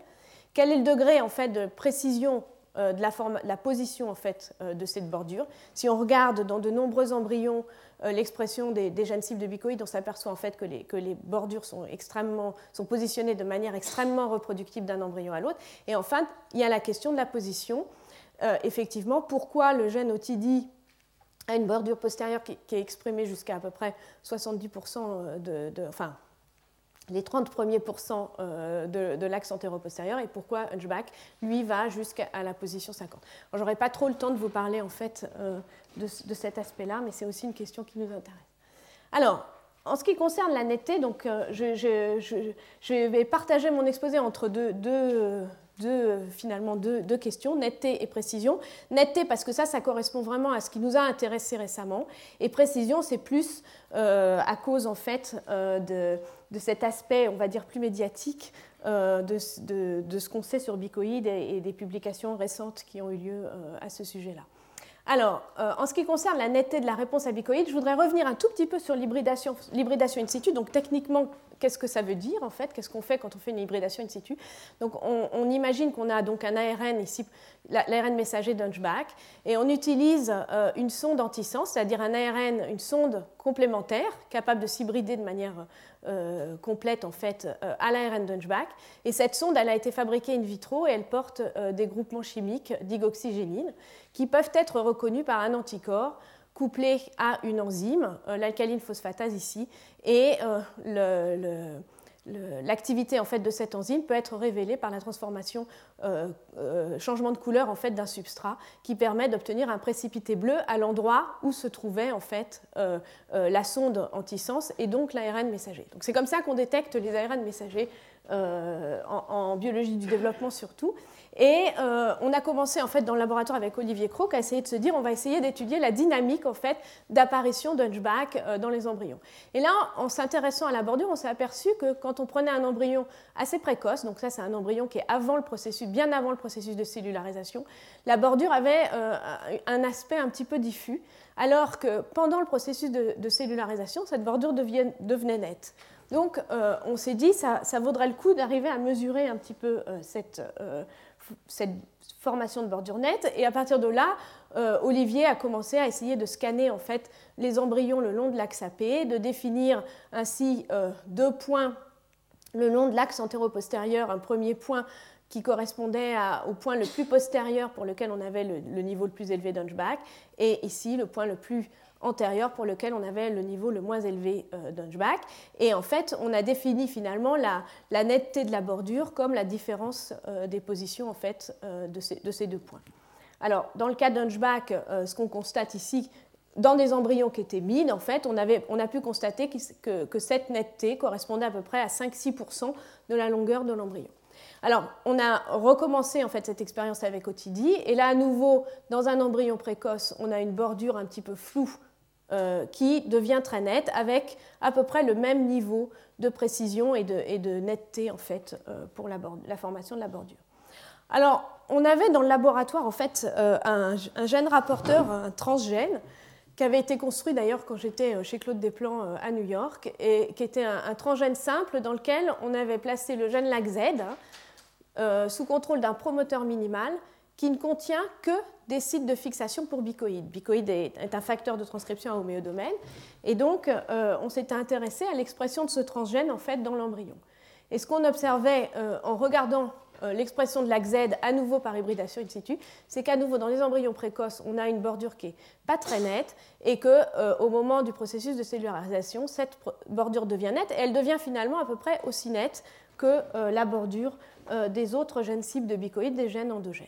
Quel est le degré en fait de précision euh, de la, position en fait euh, de cette bordure? Si on regarde dans de nombreux embryons euh, l'expression des, gènes cibles de bicoïdes, on s'aperçoit en fait que les, bordures sont, extrêmement, sont positionnées de manière extrêmement reproductible d'un embryon à l'autre. Et enfin, il y a la question de la position. effectivement, pourquoi le gène OTD a une bordure postérieure qui, est exprimée jusqu'à à peu près 70% de, de, enfin, les 30 premiers pourcents de, de l'axe antéro-postérieur et pourquoi Hunchback, lui, va jusqu'à la position 50. Je n'aurai pas trop le temps de vous parler en fait de, de cet aspect-là, mais c'est aussi une question qui nous intéresse. Alors, en ce qui concerne la netteté, donc, je, vais partager mon exposé entre deux, finalement deux, questions, netteté et précision. Netteté parce que ça, ça correspond vraiment à ce qui nous a intéressé récemment, et précision, c'est plus euh, à cause en fait euh, de, de, cet aspect, on va dire plus médiatique euh, de, de, ce qu'on sait sur Bicoïd et, des publications récentes qui ont eu lieu à ce sujet-là. Alors, en ce qui concerne la netteté de la réponse à bicoïde, je voudrais revenir un tout petit peu sur l'hybridation in situ. Donc, techniquement, qu'est-ce que ça veut dire en fait Qu'est-ce qu'on fait quand on fait une hybridation in situ Donc on, imagine qu'on a donc un ARN ici, l'ARN messager d'Hunchback, et on utilise euh, une sonde anti-sens, c'est-à-dire un ARN, une sonde complémentaire capable de s'hybrider de manière euh, complète en fait euh, à l'ARN d'Hunchback. Et cette sonde, elle a été fabriquée in vitro et elle porte des groupements chimiques d'igoxygénine qui peuvent être reconnus par un anticorps couplé à une enzyme, euh, l'alcaline phosphatase ici, et euh, l'activité en fait de cette enzyme peut être révélée par la transformation euh, changement de couleur en fait d'un substrat qui permet d'obtenir un précipité bleu à l'endroit où se trouvait en fait la sonde antisens et donc l'ARN messager. Donc c'est comme ça qu'on détecte les ARN messagers en, biologie du développement surtout. Et euh, on a commencé en fait dans le laboratoire avec Olivier Croc à essayer de se dire on va essayer d'étudier la dynamique en fait d'apparition d'hunchback euh, dans les embryons. Et là, en s'intéressant à la bordure, on s'est aperçu que quand on prenait un embryon assez précoce, donc ça c'est un embryon qui est avant le processus, bien avant le processus de cellularisation, la bordure avait euh, un aspect un petit peu diffus, alors que pendant le processus de, cellularisation, cette bordure devenait nette. Donc on s'est dit ça, ça vaudrait le coup d'arriver à mesurer un petit peu cette cette formation de bordure nette. Et à partir de là, euh, Olivier a commencé à essayer de scanner en fait les embryons le long de l'axe AP, de définir ainsi euh, deux points le long de l'axe antéro-postérieur, un premier point qui correspondait au point le plus postérieur pour lequel on avait le, le niveau le plus élevé d'Hunchback, et ici le point le plus antérieur pour lequel on avait le niveau le moins élevé euh. Et en fait, on a défini finalement la, netteté de la bordure comme la différence euh, des positions en fait, euh, de, ces, deux points. Alors, dans le cas d'Hunchback, ce qu'on constate ici, dans des embryons qui étaient mines, en fait, on, avait, on a pu constater que, cette netteté correspondait à peu près à 5-6% de la longueur de l'embryon. Alors, on a recommencé en fait cette expérience avec Otidi, et là à nouveau, dans un embryon précoce, on a une bordure un petit peu floue euh, qui devient très nette avec à peu près le même niveau de précision et de, netteté en fait euh, pour la, formation de la bordure. Alors, on avait dans le laboratoire en fait euh, un, gène rapporteur, un transgène, qui avait été construit d'ailleurs quand j'étais chez Claude Desplans à New York, et qui était un, transgène simple dans lequel on avait placé le gène LACZ hein, sous contrôle d'un promoteur minimal qui ne contient que des sites de fixation pour bicoïdes. Bicoïde est, un facteur de transcription à homéodomaine, et donc euh, on s'était intéressé à l'expression de ce transgène en fait dans l'embryon. Et ce qu'on observait euh, en regardant euh, l'expression de l'AXZ à nouveau par hybridation in situ, c'est qu'à nouveau dans les embryons précoces, on a une bordure qui est pas très nette et que au moment du processus de cellularisation, cette bordure devient nette et elle devient finalement à peu près aussi nette que la bordure des autres gènes cibles de bicoïdes, des gènes endogènes.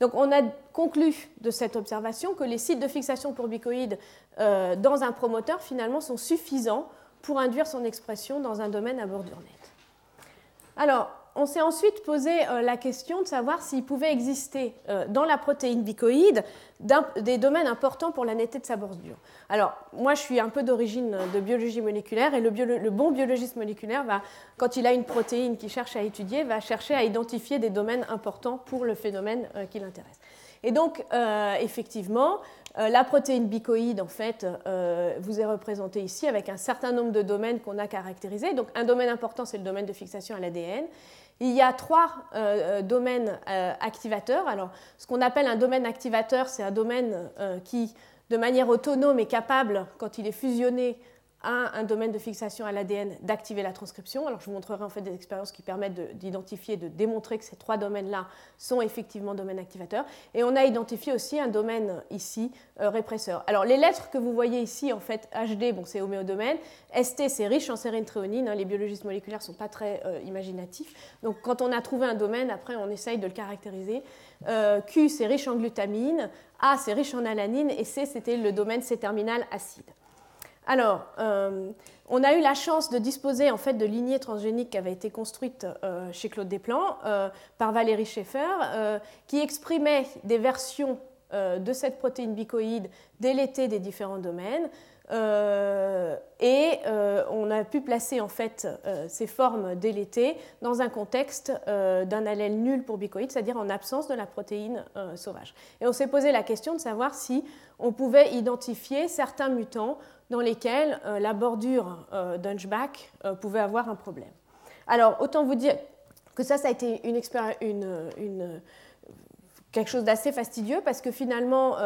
Donc on a conclu de cette observation que les sites de fixation pour bicoïdes euh, dans un promoteur finalement sont suffisants pour induire son expression dans un domaine à bordure nette. Alors, on s'est ensuite posé euh, la question de savoir s'il pouvait exister euh, dans la protéine bicoïde des domaines importants pour la netteté de sa bordure. Alors, moi, je suis un peu d'origine de biologie moléculaire et le, bon biologiste moléculaire, va, quand il a une protéine qu'il cherche à étudier, va chercher à identifier des domaines importants pour le phénomène euh, qui l'intéresse. Et donc, effectivement, la protéine bicoïde, en fait, vous est représentée ici avec un certain nombre de domaines qu'on a caractérisés. Donc, un domaine important, c'est le domaine de fixation à l'ADN. Il y a trois euh, euh, domaines euh, activateurs. Alors, ce qu'on appelle un domaine activateur, c'est un domaine qui, de manière autonome, est capable, quand il est fusionné, un domaine de fixation à l'ADN d'activer la transcription. Alors je vous montrerai en fait des expériences qui permettent d'identifier, de, démontrer que ces trois domaines-là sont effectivement domaines activateurs. Et on a identifié aussi un domaine ici euh, répresseur. Alors les lettres que vous voyez ici, en fait, HD, bon, c'est homéodomaine, ST, c'est riche en sérine tréonine. Hein, les biologistes moléculaires ne sont pas très euh, imaginatifs. Donc quand on a trouvé un domaine, après on essaye de le caractériser. Euh, Q, c'est riche en glutamine. A, c'est riche en alanine. Et C, c'était le domaine C-terminal acide. Alors, euh, on a eu la chance de disposer en fait de lignées transgéniques qui avaient été construites euh, chez Claude Desplan euh, par Valérie Schaeffer, qui exprimaient des versions de cette protéine bicoïde délétée des différents domaines. et on a pu placer en fait ces formes délétées dans un contexte d'un allèle nul pour bicoïde, c'est-à-dire en absence de la protéine sauvage. Et on s'est posé la question de savoir si on pouvait identifier certains mutants dans lesquels euh, la bordure euh, d'Hunchback euh, pouvait avoir un problème. Alors, autant vous dire que ça, ça a été une, quelque chose d'assez fastidieux parce que finalement,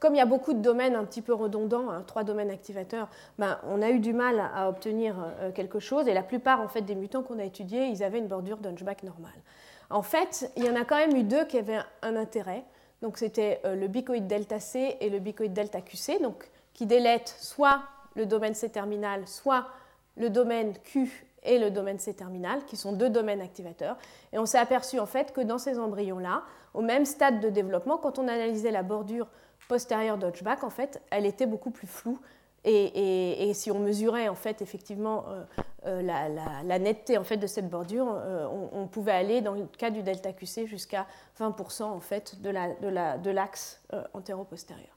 comme il y a beaucoup de domaines un petit peu redondants, hein, trois domaines activateurs, ben, on a eu du mal à obtenir quelque chose et la plupart en fait, des mutants qu'on a étudiés, ils avaient une bordure d'Hunchback normale. En fait, il y en a quand même eu deux qui avaient un intérêt. Donc, c'était le bicoïde delta C et le bicoïde delta QC. Donc, qui délètent soit le domaine C terminal, soit le domaine Q et le domaine C terminal, qui sont deux domaines activateurs. Et on s'est aperçu en fait que dans ces embryons-là, au même stade de développement, quand on analysait la bordure postérieure d'Hutchback, en fait, elle était beaucoup plus floue. Et, si on mesurait en fait effectivement euh, euh, la, netteté en fait de cette bordure, euh, on, pouvait aller dans le cas du delta QC jusqu'à 20% en fait de l'axe la, de antéro-postérieur.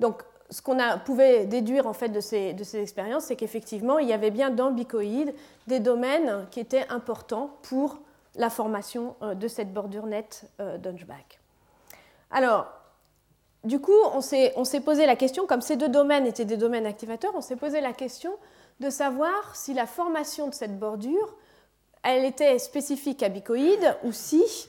Donc ce qu'on pouvait déduire en fait de ces, expériences, c'est qu'effectivement, il y avait bien dans le bicoïde des domaines qui étaient importants pour la formation euh, de cette bordure nette euh, d'Hunchback. Alors, du coup, on s'est posé la question, comme ces deux domaines étaient des domaines activateurs, on s'est posé la question de savoir si la formation de cette bordure, elle était spécifique à bicoïde ou si,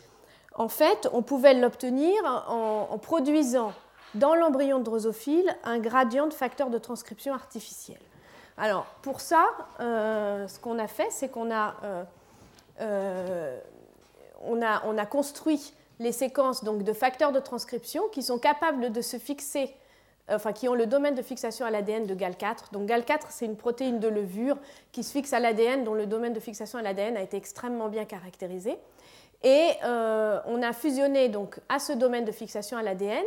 en fait, on pouvait l'obtenir en produisant dans l'embryon de drosophile un gradient de facteur de transcription artificiel. Alors, pour ça, euh, ce qu'on a fait, c'est qu'on a, on a, on a, construit les séquences donc, de facteurs de transcription qui sont capables de se fixer, enfin, qui ont le domaine de fixation à l'ADN de GAL4. Donc, GAL4, c'est une protéine de levure qui se fixe à l'ADN, dont le domaine de fixation à l'ADN a été extrêmement bien caractérisé. Et on a fusionné donc, à ce domaine de fixation à l'ADN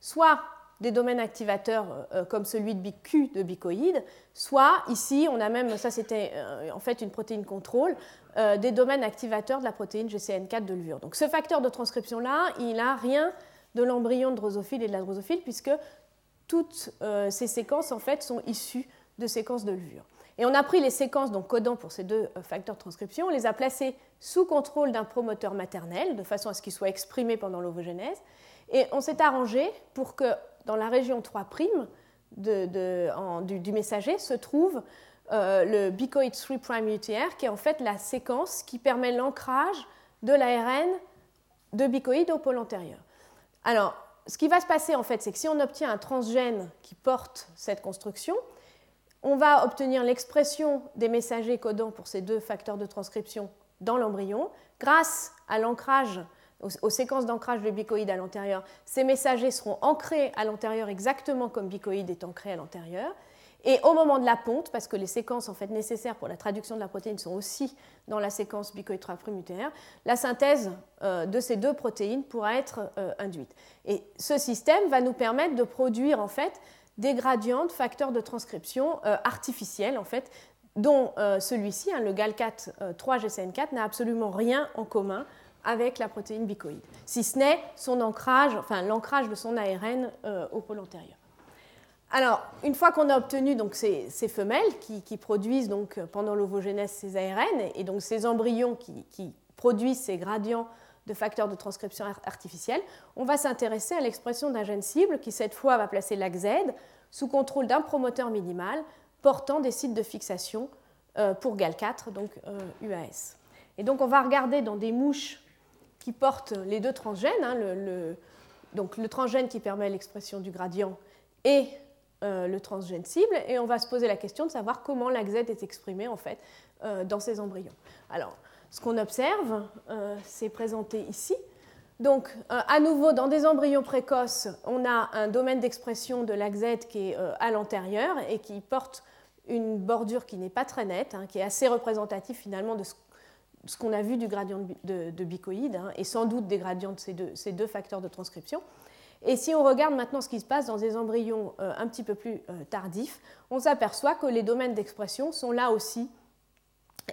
soit des domaines activateurs euh, comme celui de BQ de bicoïde, soit ici, on a même, ça c'était euh, en fait une protéine contrôle, euh, des domaines activateurs de la protéine GCN4 de levure. Donc ce facteur de transcription-là, il n'a rien de l'embryon de drosophile et de la drosophile, puisque toutes ces séquences en fait sont issues de séquences de levure. Et on a pris les séquences donc codant pour ces deux facteurs de transcription, on les a placées sous contrôle d'un promoteur maternel, de façon à ce qu'ils soient exprimés pendant l'ovogénèse, et on s'est arrangé pour que dans la région 3' du, messager se trouve euh, le bicoid 3' UTR, qui est en fait la séquence qui permet l'ancrage de l'ARN de bicoïde au pôle antérieur. Alors, ce qui va se passer en fait, c'est que si on obtient un transgène qui porte cette construction, on va obtenir l'expression des messagers codants pour ces deux facteurs de transcription dans l'embryon grâce à l'ancrage aux, séquences d'ancrage de bicoïde à l'antérieur, ces messagers seront ancrés à l'antérieur exactement comme bicoïde est ancré à l'antérieur. Et au moment de la ponte, parce que les séquences en fait, nécessaires pour la traduction de la protéine sont aussi dans la séquence bicoïde 3' UTR, la synthèse euh, de ces deux protéines pourra être euh, induite. Et ce système va nous permettre de produire en fait, des gradients de facteurs de transcription euh, artificiels en fait, dont celui-ci, hein, le GAL4 3-GCN4, n'a absolument rien en commun avec la protéine bicoïde, si ce n'est son ancrage, enfin l'ancrage de son ARN au pôle antérieur. Alors, une fois qu'on a obtenu ces, femelles qui, produisent donc, pendant l'ovogénèse ces ARN, et donc ces embryons qui, produisent ces gradients de facteurs de transcription artificielle, on va s'intéresser à l'expression d'un gène cible qui, cette fois, va placer l'AXZ sous contrôle d'un promoteur minimal portant des sites de fixation euh, pour GAL4, donc UAS. Euh, et donc, on va regarder dans des mouches qui portent les deux transgènes, hein, donc le transgène qui permet l'expression du gradient et le transgène cible et on va se poser la question de savoir comment l'AXZ est exprimé en fait dans ces embryons. Alors, ce qu'on observe, c'est présenté ici. Donc, à nouveau, dans des embryons précoces, on a un domaine d'expression de l'AXZ qui est à l'antérieur et qui porte une bordure qui n'est pas très nette, hein, qui est assez représentative finalement de ce, qu'on a vu du gradient de, de, bicoïde, hein, et sans doute des gradients de ces deux, facteurs de transcription. Et si on regarde maintenant ce qui se passe dans des embryons euh, un petit peu plus euh, tardifs, on s'aperçoit que les domaines d'expression sont là aussi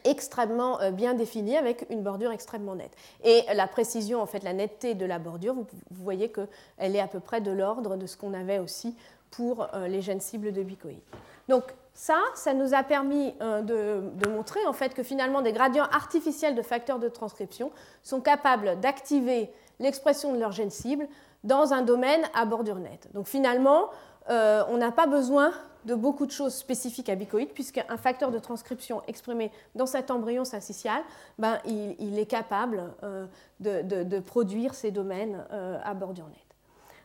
extrêmement euh, bien définis avec une bordure extrêmement nette. Et la précision, en fait, la netteté de la bordure, vous, vous voyez qu'elle est à peu près de l'ordre de ce qu'on avait aussi pour les gènes cibles de bicoïde. Donc ça, ça nous a permis euh, de, montrer en fait que finalement des gradients artificiels de facteurs de transcription sont capables d'activer l'expression de leur gène cible dans un domaine à bordure nette. Donc finalement, euh, on n'a pas besoin de beaucoup de choses spécifiques à bicoïde, puisqu'un facteur de transcription exprimé dans cet embryon syncytial, ben, il, est capable euh, de, produire ces domaines à bordure nette.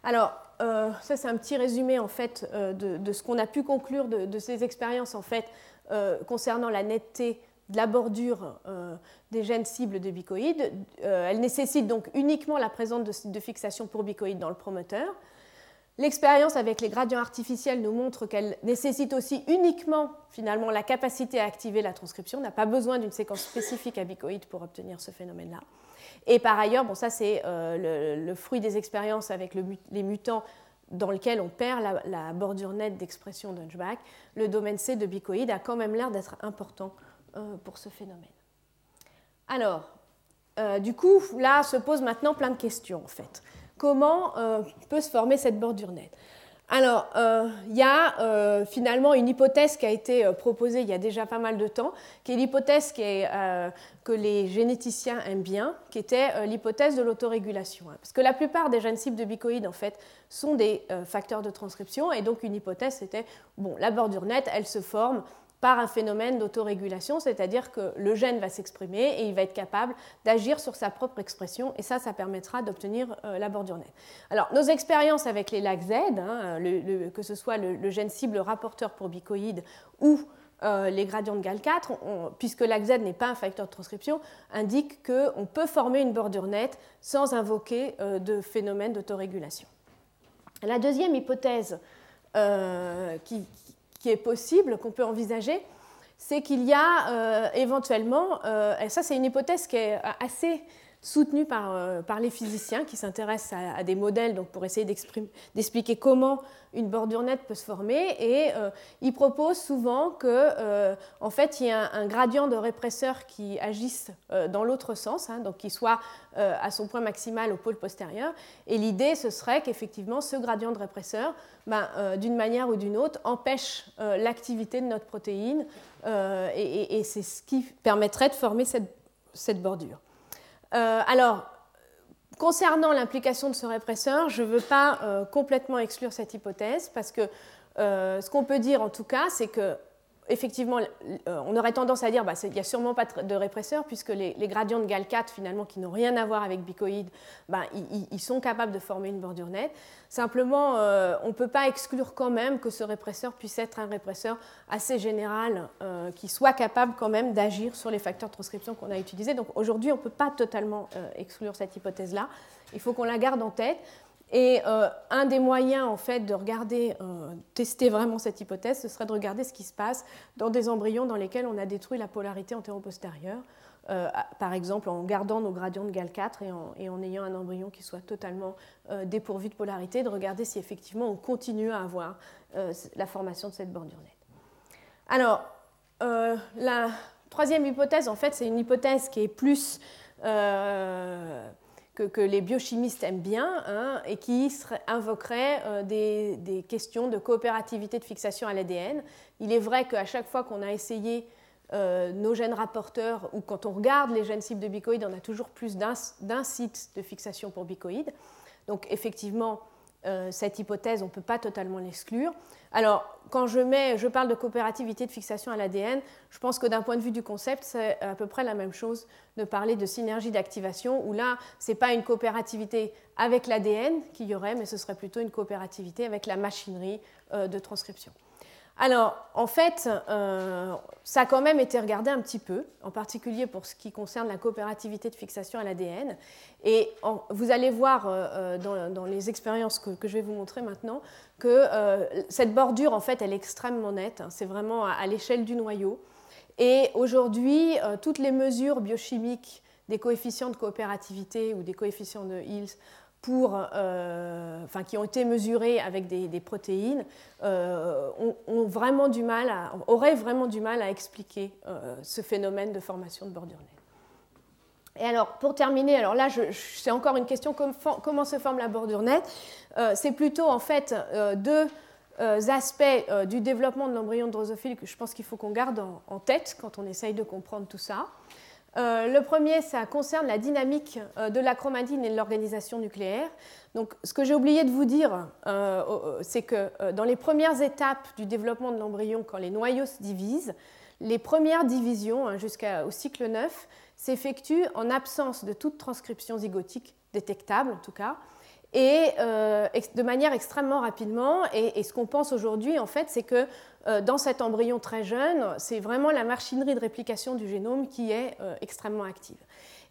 Alors, euh, ça c'est un petit résumé en fait euh, de, ce qu'on a pu conclure de, ces expériences en fait euh, concernant la netteté de la bordure des gènes cibles de bicoïdes. elle nécessite donc uniquement la présence de fixation pour bicoïdes dans le promoteur. L'expérience avec les gradients artificiels nous montre qu'elle nécessite aussi uniquement finalement la capacité à activer la transcription. On n'a pas besoin d'une séquence spécifique à bicoïdes pour obtenir ce phénomène-là. Et par ailleurs, bon, ça c'est euh, le, fruit des expériences avec les mutants dans lesquels on perd la, bordure nette d'expression d'Hunchback, le domaine C de bicoïde a quand même l'air d'être important euh, pour ce phénomène. Alors, euh, du coup, là se posent maintenant plein de questions en fait. Comment peut se former cette bordure nette? Alors, euh, il y a euh, finalement une hypothèse qui a été euh, proposée il y a déjà pas mal de temps, qui est l'hypothèse que les généticiens aiment bien, qui était l'hypothèse de l'autorégulation. Hein. Parce que la plupart des gènes cibles de bicoïdes, en fait, sont des facteurs de transcription, et donc une hypothèse, c'était, bon, la bordure nette, elle se forme par un phénomène d'autorégulation, c'est-à-dire que le gène va s'exprimer et il va être capable d'agir sur sa propre expression, et ça, ça permettra d'obtenir euh, la bordure nette. Alors, nos expériences avec les LAC Z, hein, que ce soit le, gène cible rapporteur pour bicoïdes ou euh, les gradients de GAL4, puisque l'AXZ n'est pas un facteur de transcription, indiquent qu'on peut former une bordure nette sans invoquer euh, de phénomène d'autorégulation. La deuxième hypothèse qui, qui est possible, qu'on peut envisager, c'est qu'il y a euh, éventuellement, euh, et ça c'est une hypothèse qui est assez soutenu par, euh, par les physiciens qui s'intéressent à, des modèles donc pour essayer d'expliquer comment une bordure nette peut se former. Et euh, ils proposent souvent que, euh, en fait, il y a un, gradient de répresseur qui agisse dans l'autre sens, hein, donc qui soit à son point maximal au pôle postérieur. Et l'idée, ce serait qu'effectivement, ce gradient de répresseur, ben, d'une manière ou d'une autre, empêche l'activité de notre protéine. et, c'est ce qui permettrait de former cette bordure. Euh, alors, concernant l'implication de ce répresseur, je ne veux pas euh, complètement exclure cette hypothèse parce que euh, ce qu'on peut dire en tout cas, c'est que effectivement, euh, on aurait tendance à dire qu'il bah, n'y a sûrement pas de répresseur, puisque les, gradients de GAL4, finalement, qui n'ont rien à voir avec bicoïde, bah, ils, sont capables de former une bordure nette. Simplement, euh, on ne peut pas exclure quand même que ce répresseur puisse être un répresseur assez général, euh, qui soit capable quand même d'agir sur les facteurs de transcription qu'on a utilisés. Donc aujourd'hui, on ne peut pas totalement exclure cette hypothèse-là. Il faut qu'on la garde en tête. Et euh, un des moyens, en fait, de regarder, euh, tester vraiment cette hypothèse, ce serait de regarder ce qui se passe dans des embryons dans lesquels on a détruit la polarité antéro-postérieure, euh, par exemple en gardant nos gradients de GAL4 et en, ayant un embryon qui soit totalement dépourvu de polarité, de regarder si effectivement on continue à avoir la formation de cette bordure nette. Alors, la troisième hypothèse, en fait, c'est une hypothèse qui est plus que, les biochimistes aiment bien hein, et qui invoquerait euh, des, questions de coopérativité de fixation à l'ADN. Il est vrai qu'à chaque fois qu'on a essayé euh, nos gènes rapporteurs ou quand on regarde les gènes cibles de bicoïdes, on a toujours plus d'un site de fixation pour bicoïdes. Donc effectivement, cette hypothèse, on ne peut pas totalement l'exclure. Alors, quand je, mets, je parle de coopérativité de fixation à l'ADN, je pense que d'un point de vue du concept, c'est à peu près la même chose de parler de synergie d'activation, où là, ce n'est pas une coopérativité avec l'ADN qu'il y aurait, mais ce serait plutôt une coopérativité avec la machinerie de transcription. Alors, en fait, euh, ça a quand même été regardé un petit peu, en particulier pour ce qui concerne la coopérativité de fixation à l'ADN. Et vous allez voir euh, euh, dans, les expériences que, je vais vous montrer maintenant que cette bordure, en fait, elle est extrêmement nette. Hein. c'est vraiment à, l'échelle du noyau. Et aujourd'hui, toutes les mesures biochimiques des coefficients de coopérativité ou des coefficients de Hills euh, qui ont été mesurés avec des, protéines euh, ont, vraiment du mal à, auraient vraiment du mal à expliquer euh, ce phénomène de formation de bordure nette. Et alors, pour terminer, alors là, c'est encore une question comment se forme la bordure nette C'est plutôt en fait deux aspects du développement de l'embryon drosophile que je pense qu'il faut qu'on garde en, tête quand on essaye de comprendre tout ça. Euh, le premier, ça concerne la dynamique euh, de la chromatine et de l'organisation nucléaire. Donc, ce que j'ai oublié de vous dire, euh, c'est que dans les premières étapes du développement de l'embryon, quand les noyaux se divisent, les premières divisions, hein, jusqu'au cycle 9, s'effectuent en absence de toute transcription zygotique détectable, en tout cas, et de manière extrêmement rapidement. Et, ce qu'on pense aujourd'hui, en fait, c'est que euh, dans cet embryon très jeune, c'est vraiment la machinerie de réplication du génome qui est euh, extrêmement active.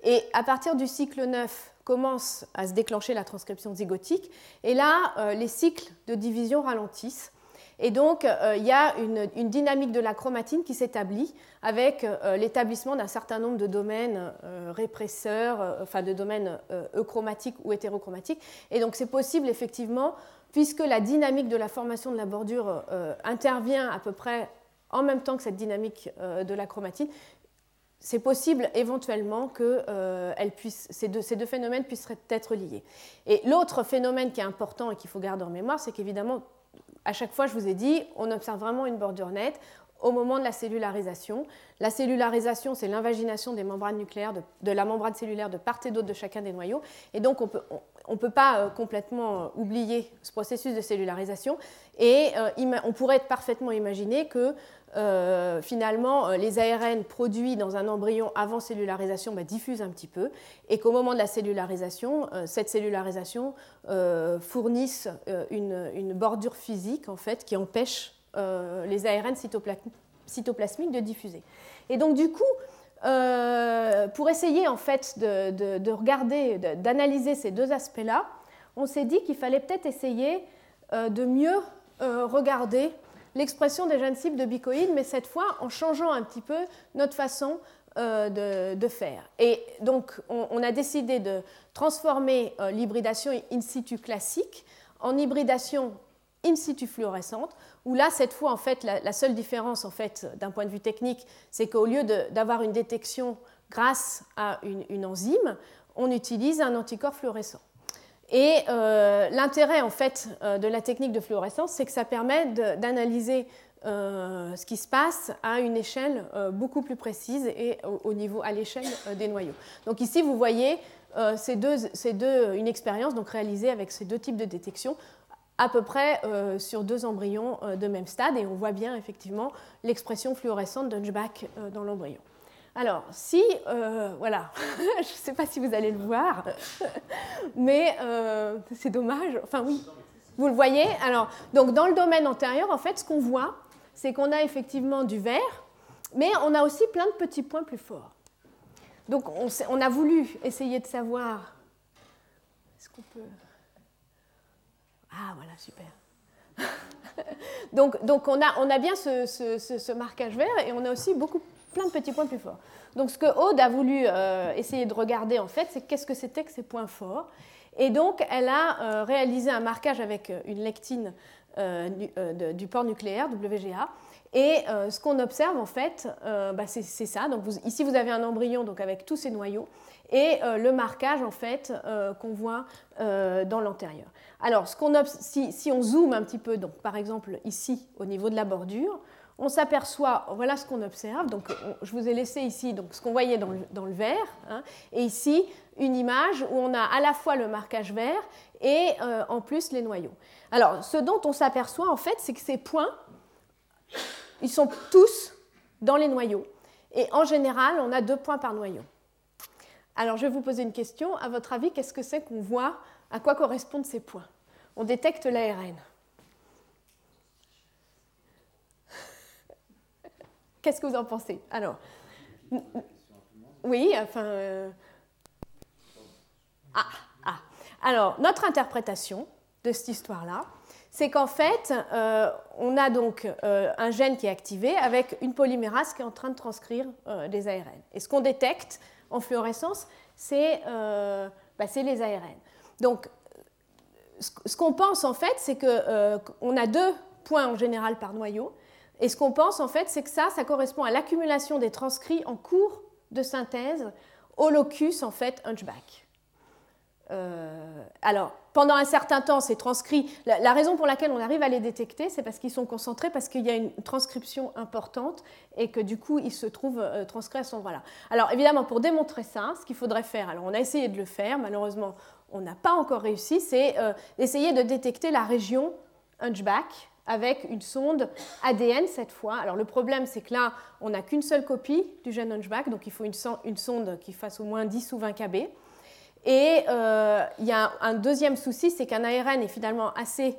Et à partir du cycle 9 commence à se déclencher la transcription zygotique, et là, euh, les cycles de division ralentissent. Et donc, il y a une, dynamique de la chromatine qui s'établit avec l'établissement d'un certain nombre de domaines répresseurs, enfin de domaines euchromatiques ou hétérochromatiques. Et donc, c'est possible effectivement puisque la dynamique de la formation de la bordure euh, intervient à peu près en même temps que cette dynamique euh, de la chromatine, c'est possible éventuellement que euh, ces, deux, ces, deux, phénomènes puissent être liés. Et l'autre phénomène qui est important et qu'il faut garder en mémoire, c'est qu'évidemment, à chaque fois, je vous ai dit, on observe vraiment une bordure nette au moment de la cellularisation. La cellularisation, c'est l'invagination des membranes nucléaires, de, la membrane cellulaire de part et d'autre de chacun des noyaux. Et donc, on ne peut pas euh, complètement euh, oublier ce processus de cellularisation et euh, on pourrait parfaitement imaginer que finalement les ARN produits dans un embryon avant cellularisation bah, diffusent un petit peu et qu'au moment de la cellularisation, cette cellularisation fournisse une, bordure physique en fait qui empêche les ARN cytoplasmiques de diffuser. Et donc du coup, euh, pour essayer en fait de, regarder, d'analyser ces deux aspects-là, on s'est dit qu'il fallait peut-être essayer euh, de mieux euh, regarder l'expression des gènes cibles de bicoïdes, mais cette fois en changeant un petit peu notre façon de, faire. Et donc, on, a décidé de transformer l'hybridation in situ classique en hybridation in situ fluorescente où là, cette fois, en fait, la, seule différence, en fait, d'un point de vue technique, c'est qu'au lieu d'avoir une détection grâce à une, enzyme, on utilise un anticorps fluorescent. Et euh, l'intérêt, en fait, euh, de la technique de fluorescence, c'est que ça permet d'analyser euh, ce qui se passe à une échelle beaucoup plus précise et au, niveau à l'échelle des noyaux. Donc ici, vous voyez, c'est deux, une expérience donc réalisée avec ces deux types de détection à peu près sur deux embryons de même stade et on voit bien effectivement l'expression fluorescente d'Hunchback dans l'embryon. Alors, si, voilà, [laughs] je ne sais pas si vous allez le voir, [laughs] mais c'est dommage. Enfin, oui, vous le voyez? Alors, donc, dans le domaine antérieur, en fait, ce qu'on voit, c'est qu'on a effectivement du vert, mais on a aussi plein de petits points plus forts. Donc, on, a voulu essayer de savoir. Est-ce qu'on peut. Ah, voilà, super. [laughs] donc, donc on, a, on a bien ce, marquage vert et on a aussi beaucoup, plein de petits points plus forts. Donc, ce que Aude a voulu euh, essayer de regarder, en fait, c'est qu'est-ce que c'était que ces points forts. Et donc, elle a euh, réalisé un marquage avec euh, une lectine du port nucléaire, WGA. Et ce qu'on observe, en fait, bah, c'est ça. Donc, ici, vous avez un embryon donc, avec tous ces noyaux et le marquage, en fait, qu'on voit dans l'antérieur. Alors, si, on zoome un petit peu, donc, par exemple ici au niveau de la bordure, on s'aperçoit, voilà ce qu'on observe. Donc, je vous ai laissé ici donc, ce qu'on voyait dans le, vert, hein, et ici une image où on a à la fois le marquage vert et euh, en plus les noyaux. Alors, ce dont on s'aperçoit en fait, c'est que ces points, ils sont tous dans les noyaux. Et en général, on a deux points par noyau. Alors, je vais vous poser une question. À votre avis, qu'est-ce que c'est qu'on voit? À quoi correspondent ces points? On détecte l'ARN. Qu'est-ce que vous en pensez? Alors, oui, enfin. Euh, ah, ah. Alors, notre interprétation de cette histoire-là, c'est qu'en fait, euh, on a donc euh, un gène qui est activé avec une polymérase qui est en train de transcrire des ARN. Et ce qu'on détecte en fluorescence, c'est bah, les ARN. Donc, ce qu'on pense en fait, c'est qu'on a deux points en général par noyau. Et ce qu'on pense, en fait, c'est que ça, ça correspond à l'accumulation des transcrits en cours de synthèse au locus, en fait, hunchback. Euh, alors, pendant un certain temps, ces transcrits, la, raison pour laquelle on arrive à les détecter, c'est parce qu'ils sont concentrés, parce qu'il y a une transcription importante et que du coup, ils se trouvent euh, transcrits à ce endroit-là. Alors, évidemment, pour démontrer ça, ce qu'il faudrait faire, alors on a essayé de le faire, malheureusement, on n'a pas encore réussi, c'est euh, essayer de détecter la région hunchback avec une sonde ADN cette fois. Alors le problème, c'est que là, on n'a qu'une seule copie du gène Hunchback, donc il faut une, sonde qui fasse au moins 10 ou 20 kb. Et euh, il y a un deuxième souci, c'est qu'un ARN est finalement assez...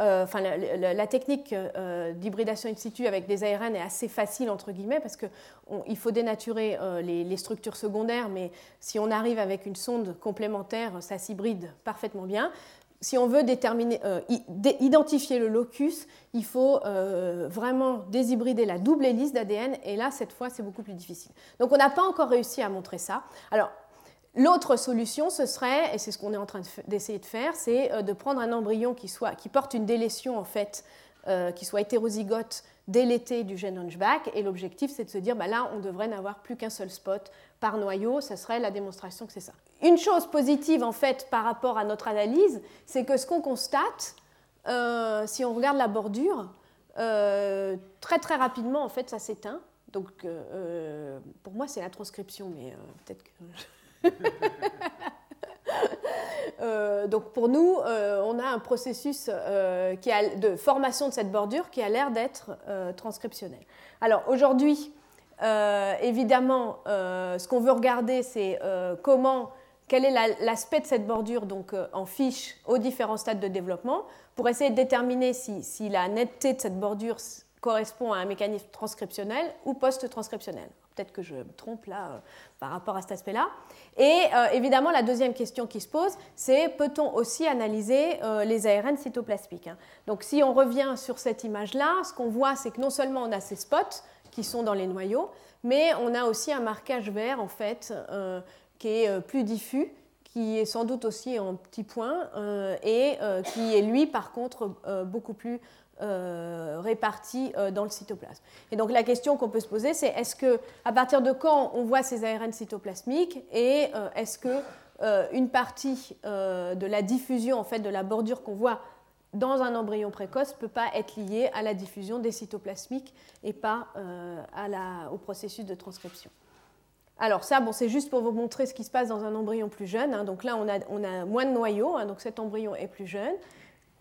Euh, enfin, la, technique euh, d'hybridation in situ avec des ARN est assez facile, entre guillemets, parce qu'il faut dénaturer les, les, structures secondaires, mais si on arrive avec une sonde complémentaire, ça s'hybride parfaitement bien si on veut euh, identifier le locus, il faut euh, vraiment déshybrider la double hélice d'ADN, et là, cette fois, c'est beaucoup plus difficile. Donc, on n'a pas encore réussi à montrer ça. Alors, l'autre solution, ce serait, et c'est ce qu'on est en train d'essayer de, faire, c'est euh, de prendre un embryon qui, soit, qui porte une délétion, en fait, qui soit hétérozygote dès l'été du gène Hunchback, et l'objectif, c'est de se dire, bah là, on devrait n'avoir plus qu'un seul spot par noyau, ce serait la démonstration que c'est ça. Une chose positive en fait par rapport à notre analyse, c'est que ce qu'on constate, euh, si on regarde la bordure, euh, très très rapidement en fait ça s'éteint. Donc euh, pour moi c'est la transcription, mais peut-être que... [laughs] donc pour nous, on a un processus qui a, de formation de cette bordure qui a l'air d'être transcriptionnel. Alors aujourd'hui, évidemment, ce qu'on veut regarder, c'est comment, quel est l'aspect de cette bordure donc, en fiche aux différents stades de développement, pour essayer de déterminer si, la netteté de cette bordure correspond à un mécanisme transcriptionnel ou post-transcriptionnel. Peut-être que je me trompe là par rapport à cet aspect-là. Et évidemment, la deuxième question qui se pose, c'est peut-on aussi analyser les ARN cytoplasmiques hein? Donc si on revient sur cette image-là, ce qu'on voit, c'est que non seulement on a ces spots, qui sont dans les noyaux, mais on a aussi un marquage vert en fait euh, qui est euh, plus diffus, qui est sans doute aussi en petits points euh, et qui est lui par contre beaucoup plus réparti dans le cytoplasme. Et donc la question qu'on peut se poser, c'est est-ce que à partir de quand on voit ces ARN cytoplasmiques et est-ce que une partie de la diffusion en fait de la bordure qu'on voit dans un embryon précoce ne peut pas être lié à la diffusion des cytoplasmiques et pas euh, au processus de transcription? Alors ça, bon, c'est juste pour vous montrer ce qui se passe dans un embryon plus jeune. Hein. Donc là, on a, moins de noyaux, hein, donc cet embryon est plus jeune.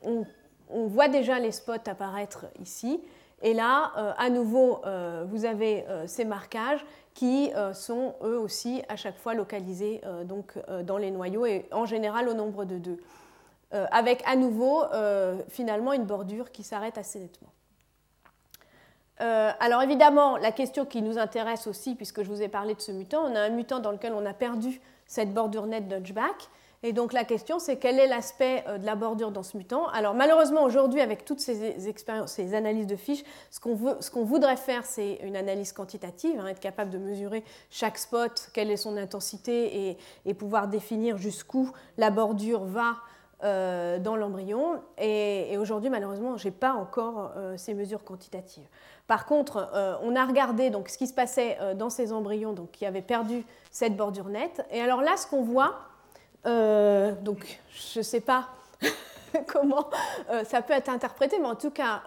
On, voit déjà les spots apparaître ici. Et là, euh, à nouveau, euh, vous avez ces marquages qui sont eux aussi à chaque fois localisés dans les noyaux et en général au nombre de deux. Euh, avec à nouveau euh, finalement une bordure qui s'arrête assez nettement. Euh, alors évidemment, la question qui nous intéresse aussi, puisque je vous ai parlé de ce mutant, on a un mutant dans lequel on a perdu cette bordure nette d'Hunchback. Et donc la question, c'est quel est l'aspect de la bordure dans ce mutant? Alors malheureusement, aujourd'hui, avec toutes ces expériences, ces analyses de fiches, ce qu'on voudrait faire, c'est une analyse quantitative, hein, être capable de mesurer chaque spot, quelle est son intensité, et pouvoir définir jusqu'où la bordure va euh, dans l'embryon. Et, aujourd'hui, malheureusement, je n'ai pas encore euh, ces mesures quantitatives. Par contre, euh, on a regardé donc, ce qui se passait dans ces embryons donc, qui avaient perdu cette bordure nette. Et alors là, ce qu'on voit, donc je ne sais pas [laughs] comment ça peut être interprété, mais en tout cas,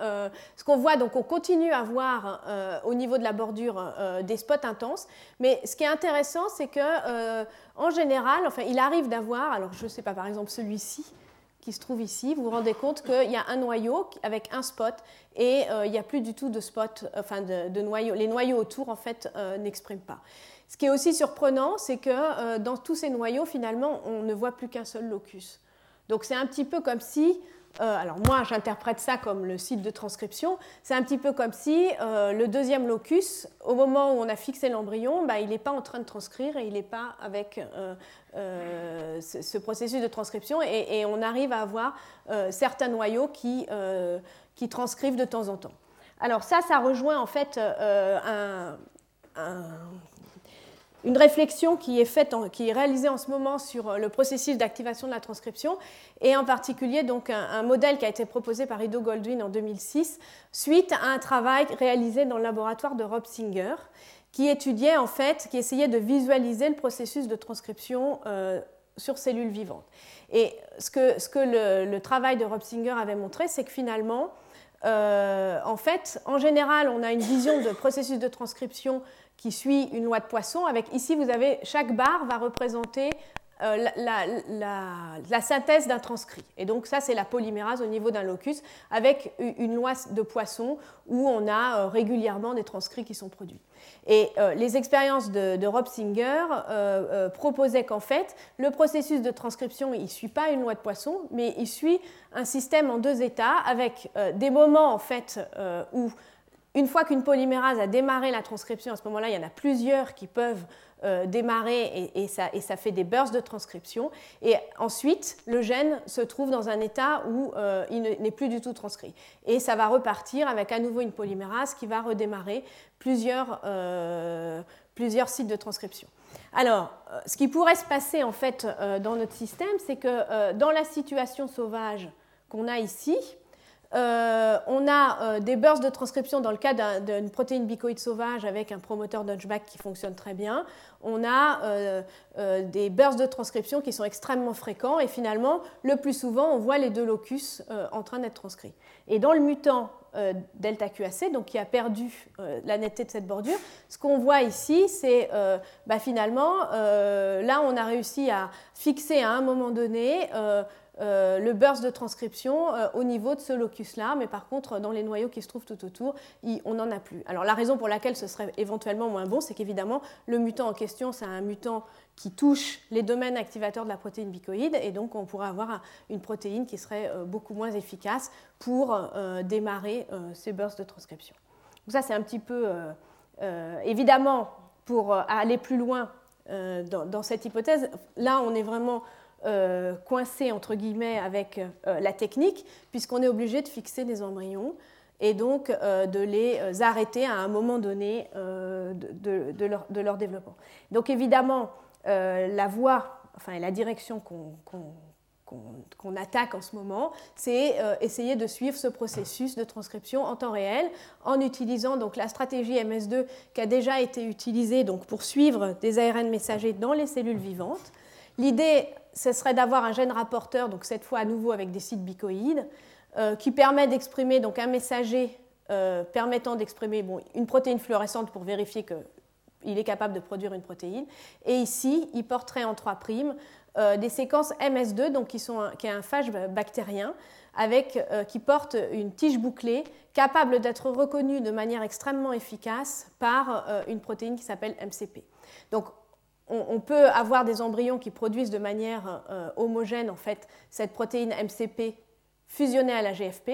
ce qu'on voit, donc on continue à voir au niveau de la bordure des spots intenses, mais ce qui est intéressant, c'est que en général, enfin, il arrive d'avoir, alors je ne sais pas, par exemple celui-ci, qui se trouve ici, vous vous rendez compte qu'il y a un noyau avec un spot et il n'y a plus du tout de spot, enfin de, de. Les noyaux autour, en fait, n'expriment pas. Ce qui est aussi surprenant, c'est que euh, dans tous ces noyaux, finalement, on ne voit plus qu'un seul locus. Donc c'est un petit peu comme si, euh, alors moi j'interprète ça comme le site de transcription, c'est un petit peu comme si euh, le deuxième locus, au moment où on a fixé l'embryon, bah, il n'est pas en train de transcrire et il n'est pas avec ce, processus de transcription et, on arrive à avoir certains noyaux qui, transcrivent de temps en temps. Alors ça, ça rejoint en fait un une réflexion qui est, faite qui est réalisée en ce moment sur euh, le processus d'activation de la transcription, et en particulier donc un, modèle qui a été proposé par Ido Goldwyn en 2006, suite à un travail réalisé dans le laboratoire de Rob Singer, qui étudiait en fait, qui essayait de visualiser le processus de transcription euh, sur cellules vivantes. Et ce que, ce que le, travail de Rob Singer avait montré, c'est que finalement, euh, en fait, en général, on a une vision de processus de transcription qui suit une loi de Poisson. Avec ici, vous avez chaque barre va représenter euh, la, synthèse d'un transcrit. Et donc ça, c'est la polymérase au niveau d'un locus avec une loi de Poisson où on a euh, régulièrement des transcrits qui sont produits. Et euh, les expériences de, Rob Singer proposaient qu'en fait, le processus de transcription, il ne suit pas une loi de Poisson, mais il suit un système en deux états avec des moments en fait où une fois qu'une polymérase a démarré la transcription, à ce moment-là, il y en a plusieurs qui peuvent euh, démarrer et, ça, fait des bursts de transcription. Et ensuite, le gène se trouve dans un état où euh, il n'est plus du tout transcrit. Et ça va repartir avec à nouveau une polymérase qui va redémarrer plusieurs, euh, plusieurs sites de transcription. Alors, ce qui pourrait se passer en fait dans notre système, c'est que dans la situation sauvage qu'on a ici, euh, on a euh, des bursts de transcription dans le cas d'une protéine bicoïde sauvage avec un promoteur Dodgeback qui fonctionne très bien. On a euh, des bursts de transcription qui sont extrêmement fréquents et finalement, le plus souvent, on voit les deux locus en train d'être transcrits. Et dans le mutant delta QAC, donc qui a perdu la netteté de cette bordure, ce qu'on voit ici, c'est bah, finalement, là, on a réussi à fixer à un moment donné euh, le burst de transcription euh, au niveau de ce locus-là, mais par contre, dans les noyaux qui se trouvent tout autour, on n'en a plus. Alors la raison pour laquelle ce serait éventuellement moins bon, c'est qu'évidemment, le mutant en question, c'est un mutant qui touche les domaines activateurs de la protéine bicoïde, et donc on pourrait avoir une protéine qui serait euh, beaucoup moins efficace pour démarrer ces bursts de transcription. Donc ça, c'est un petit peu... évidemment, pour aller plus loin dans cette hypothèse, là, on est vraiment euh, coincé entre guillemets avec euh, la technique, puisqu'on est obligé de fixer des embryons et donc euh, de les arrêter à un moment donné de, leur, développement. Donc évidemment, la voie, enfin la direction qu'on attaque en ce moment, c'est essayer de suivre ce processus de transcription en temps réel en utilisant donc la stratégie MS2 qui a déjà été utilisée donc, pour suivre des ARN messagers dans les cellules vivantes. L'idée ce serait d'avoir un gène rapporteur, donc cette fois à nouveau avec des sites bicoïdes, euh, qui permet d'exprimer donc un messager euh, permettant d'exprimer une protéine fluorescente pour vérifier qu'il est capable de produire une protéine. Et ici, il porterait en 3' euh, des séquences MS2, donc qui, sont qui est un phage bactérien, avec, qui porte une tige bouclée capable d'être reconnue de manière extrêmement efficace par une protéine qui s'appelle MCP. Donc on, peut avoir des embryons qui produisent de manière euh, homogène en fait cette protéine MCP fusionnée à la GFP.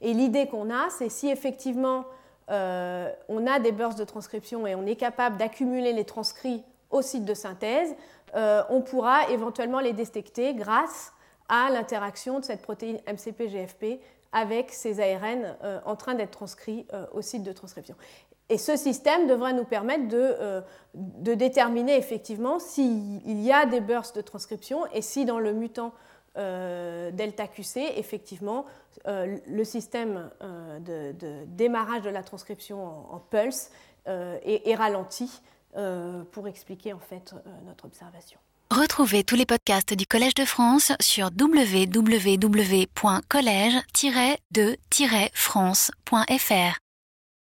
Et l'idée qu'on a, c'est si effectivement euh, on a des bursts de transcription et on est capable d'accumuler les transcrits au site de synthèse, euh, on pourra éventuellement les détecter grâce à l'interaction de cette protéine MCP-GFP avec ces ARN en train d'être transcrits au site de transcription. Et ce système devrait nous permettre de, euh, déterminer effectivement s'il y a des bursts de transcription et si dans le mutant euh, delta QC, effectivement, euh, le système de, démarrage de la transcription en, pulse est, ralenti pour expliquer en fait notre observation. Retrouvez tous les podcasts du Collège de France sur www.collège-de-france.fr.